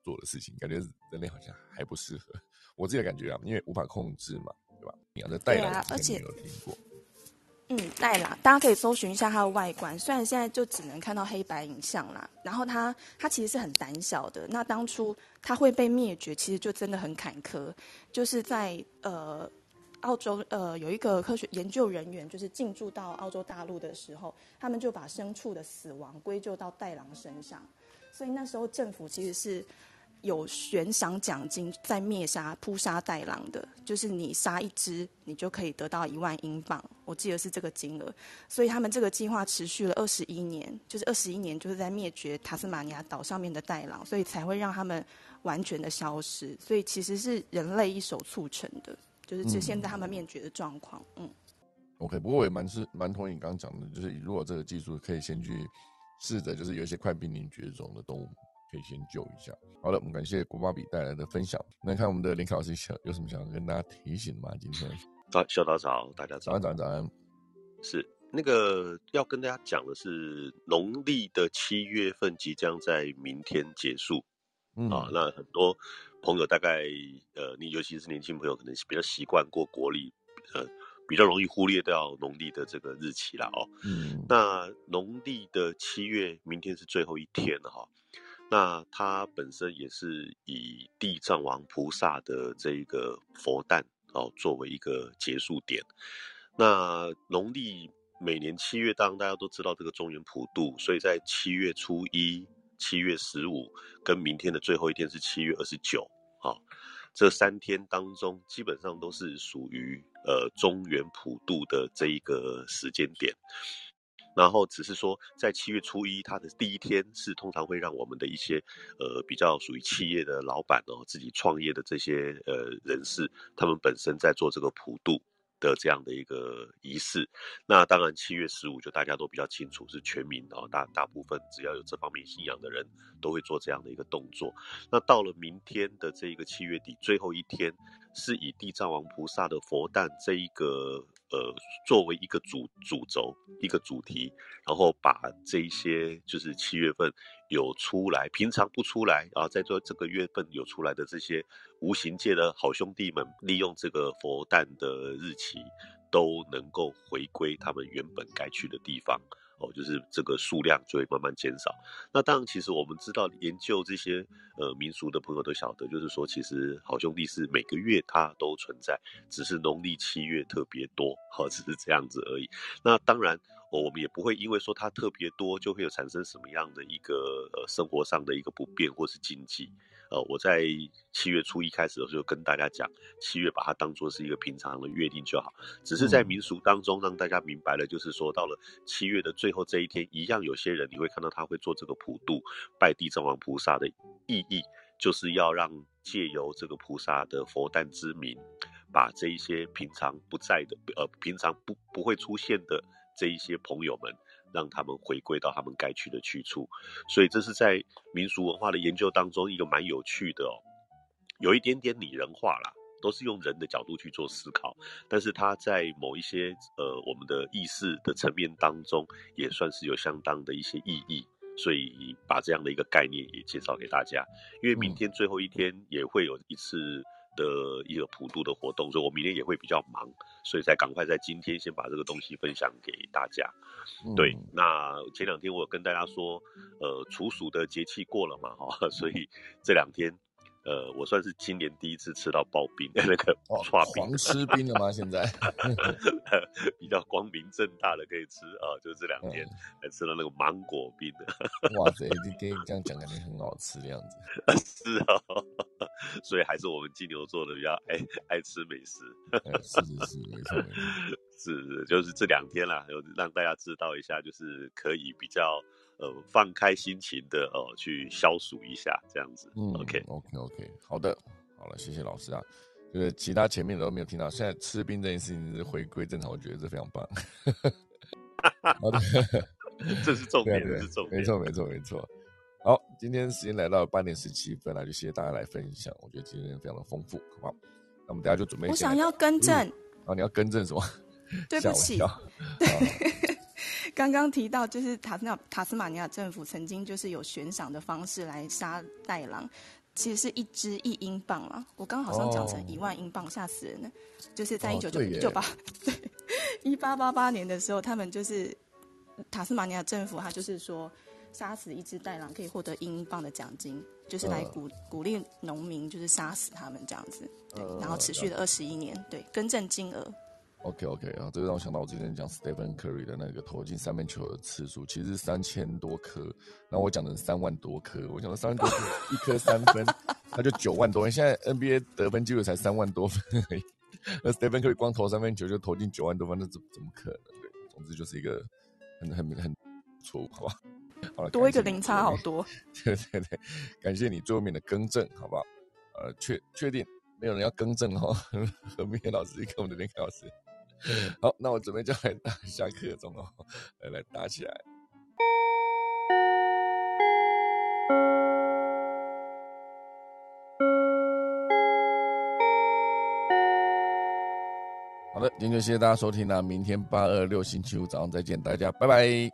A: 做的事情，感觉人类好像还不适合。我自己的感觉啊，因为无法控制嘛，对吧？你要在带来，
C: 而且
A: 有听过。
C: 嗯，袋狼，大家可以搜寻一下它的外观。虽然现在就只能看到黑白影像啦，然后它它其实是很胆小的。那当初它会被灭绝，其实就真的很坎坷。就是在呃澳洲呃有一个科学研究人员，就是进驻到澳洲大陆的时候，他们就把牲畜的死亡归咎到袋狼身上，所以那时候政府其实是。有悬赏奖金在灭杀扑杀袋狼的，就是你杀一只，你就可以得到一万英镑，我记得是这个金额。所以他们这个计划持续了二十一年，就是二十一年就是在灭绝塔斯马尼亚岛上面的袋狼，所以才会让他们完全的消失。所以其实是人类一手促成的，就是这现在他们灭绝的状况。嗯
A: ，OK，不过我也蛮是蛮同意你刚刚讲的，就是如果这个技术可以先去试着，就是有一些快濒临绝种的动物。可以先救一下。好了，我们感谢国巴比带来的分享。那看我们的林考老师想有什么想要跟大家提醒吗？今天
D: 早，小早早，大家
A: 早安早安早安。
D: 是那个要跟大家讲的是，农历的七月份即将在明天结束。嗯啊，那很多朋友大概呃，你尤其是年轻朋友，可能比较习惯过国历，呃，比较容易忽略掉农历的这个日期了哦。嗯，那农历的七月明天是最后一天了哈。那它本身也是以地藏王菩萨的这一个佛诞哦作为一个结束点。那农历每年七月当然大家都知道这个中元普渡，所以在七月初一、七月十五跟明天的最后一天是七月二十九，啊，这三天当中基本上都是属于呃中元普渡的这一个时间点。然后只是说，在七月初一，它的第一天是通常会让我们的一些，呃，比较属于企业的老板哦，自己创业的这些呃人士，他们本身在做这个普渡的这样的一个仪式。那当然，七月十五就大家都比较清楚，是全民哦，大大部分只要有这方面信仰的人都会做这样的一个动作。那到了明天的这一个七月底最后一天，是以地藏王菩萨的佛诞这一个。呃，作为一个主主轴，一个主题，然后把这一些就是七月份有出来，平常不出来啊，在做这个月份有出来的这些无形界的好兄弟们，利用这个佛诞的日期，都能够回归他们原本该去的地方。哦，就是这个数量就会慢慢减少。那当然，其实我们知道研究这些呃民俗的朋友都晓得，就是说，其实好兄弟是每个月它都存在，只是农历七月特别多，好，只是这样子而已。那当然。我们也不会因为说它特别多，就会有产生什么样的一个呃生活上的一个不便或是禁忌。呃，我在七月初一开始的时候跟大家讲，七月把它当做是一个平常的约定就好。只是在民俗当中让大家明白了，就是说到了七月的最后这一天，一样有些人你会看到他会做这个普渡拜地藏王菩萨的意义，就是要让借由这个菩萨的佛诞之名，把这一些平常不在的呃平常不不会出现的。这一些朋友们，让他们回归到他们该去的去处，所以这是在民俗文化的研究当中一个蛮有趣的哦，有一点点拟人化啦，都是用人的角度去做思考，但是它在某一些呃我们的意识的层面当中，也算是有相当的一些意义，所以把这样的一个概念也介绍给大家，因为明天最后一天也会有一次。的一个普渡的活动，所以我明天也会比较忙，所以才赶快在今天先把这个东西分享给大家。对，那前两天我跟大家说，呃，处暑的节气过了嘛，哈，所以这两天。呃，我算是今年第一次吃到刨冰，那个 刨冰，
A: 狂吃冰了吗？现在
D: 比较光明正大的可以吃啊，就这两天还吃了那个芒果冰的。
A: 哇塞，你跟你这样讲，感觉很好吃的样子。
D: 是啊，所以还是我们金牛座的比较爱爱吃美食。
A: 是是是，没错，
D: 是是，就是这两天啦，有让大家知道一下，就是可以比较。呃，放开心情的哦，去消暑一下，这样子。嗯
A: ，OK，OK，OK，好的，好了，谢谢老师啊。就是其他前面的都没有听到，现在吃冰这件事情是回归正常，我觉得这非常棒。
D: 好的，这是重点，这是重点，
A: 没错，没错，没错。好，今天时间来到八点十七分了，就谢谢大家来分享，我觉得今天非常的丰富，好不好？那我们等下就准备。
C: 我想要更正。
A: 啊，你要更正什么？
C: 对不起。刚刚提到，就是塔斯塔斯马尼亚政府曾经就是有悬赏的方式来杀袋狼，其实是一只一英镑啊。我刚好像讲成一万英镑，吓死人了。就是在一九九九八，对，一八八八年的时候，他们就是塔斯马尼亚政府，他就是说杀死一只袋狼可以获得英镑的奖金，就是来鼓鼓励农民，就是杀死他们这样子。对，然后持续了二十一年，对，更正金额。
A: OK OK 啊，这个让我想到我之前讲 Stephen Curry 的那个投进三分球的次数，其实是三千多颗，然后我讲的是三万多颗，我讲的三万多颗 一颗三分，那就九万多。现在 NBA 得分记录才三万多分而已，那 Stephen Curry 光投三分球就投进九万多分，那怎怎么可能？对，总之就是一个很很很错误，好吧？好了，
C: 多一个零差好多。
A: 对对对，感谢你最后面的更正，好不好？呃，确确定没有人要更正哈？何明老师跟我们的林凯老师。好，那我准备就来打下课钟哦，来来打起来。好的，今天就谢谢大家收听啦，明天八二六星期五早上再见，大家拜拜。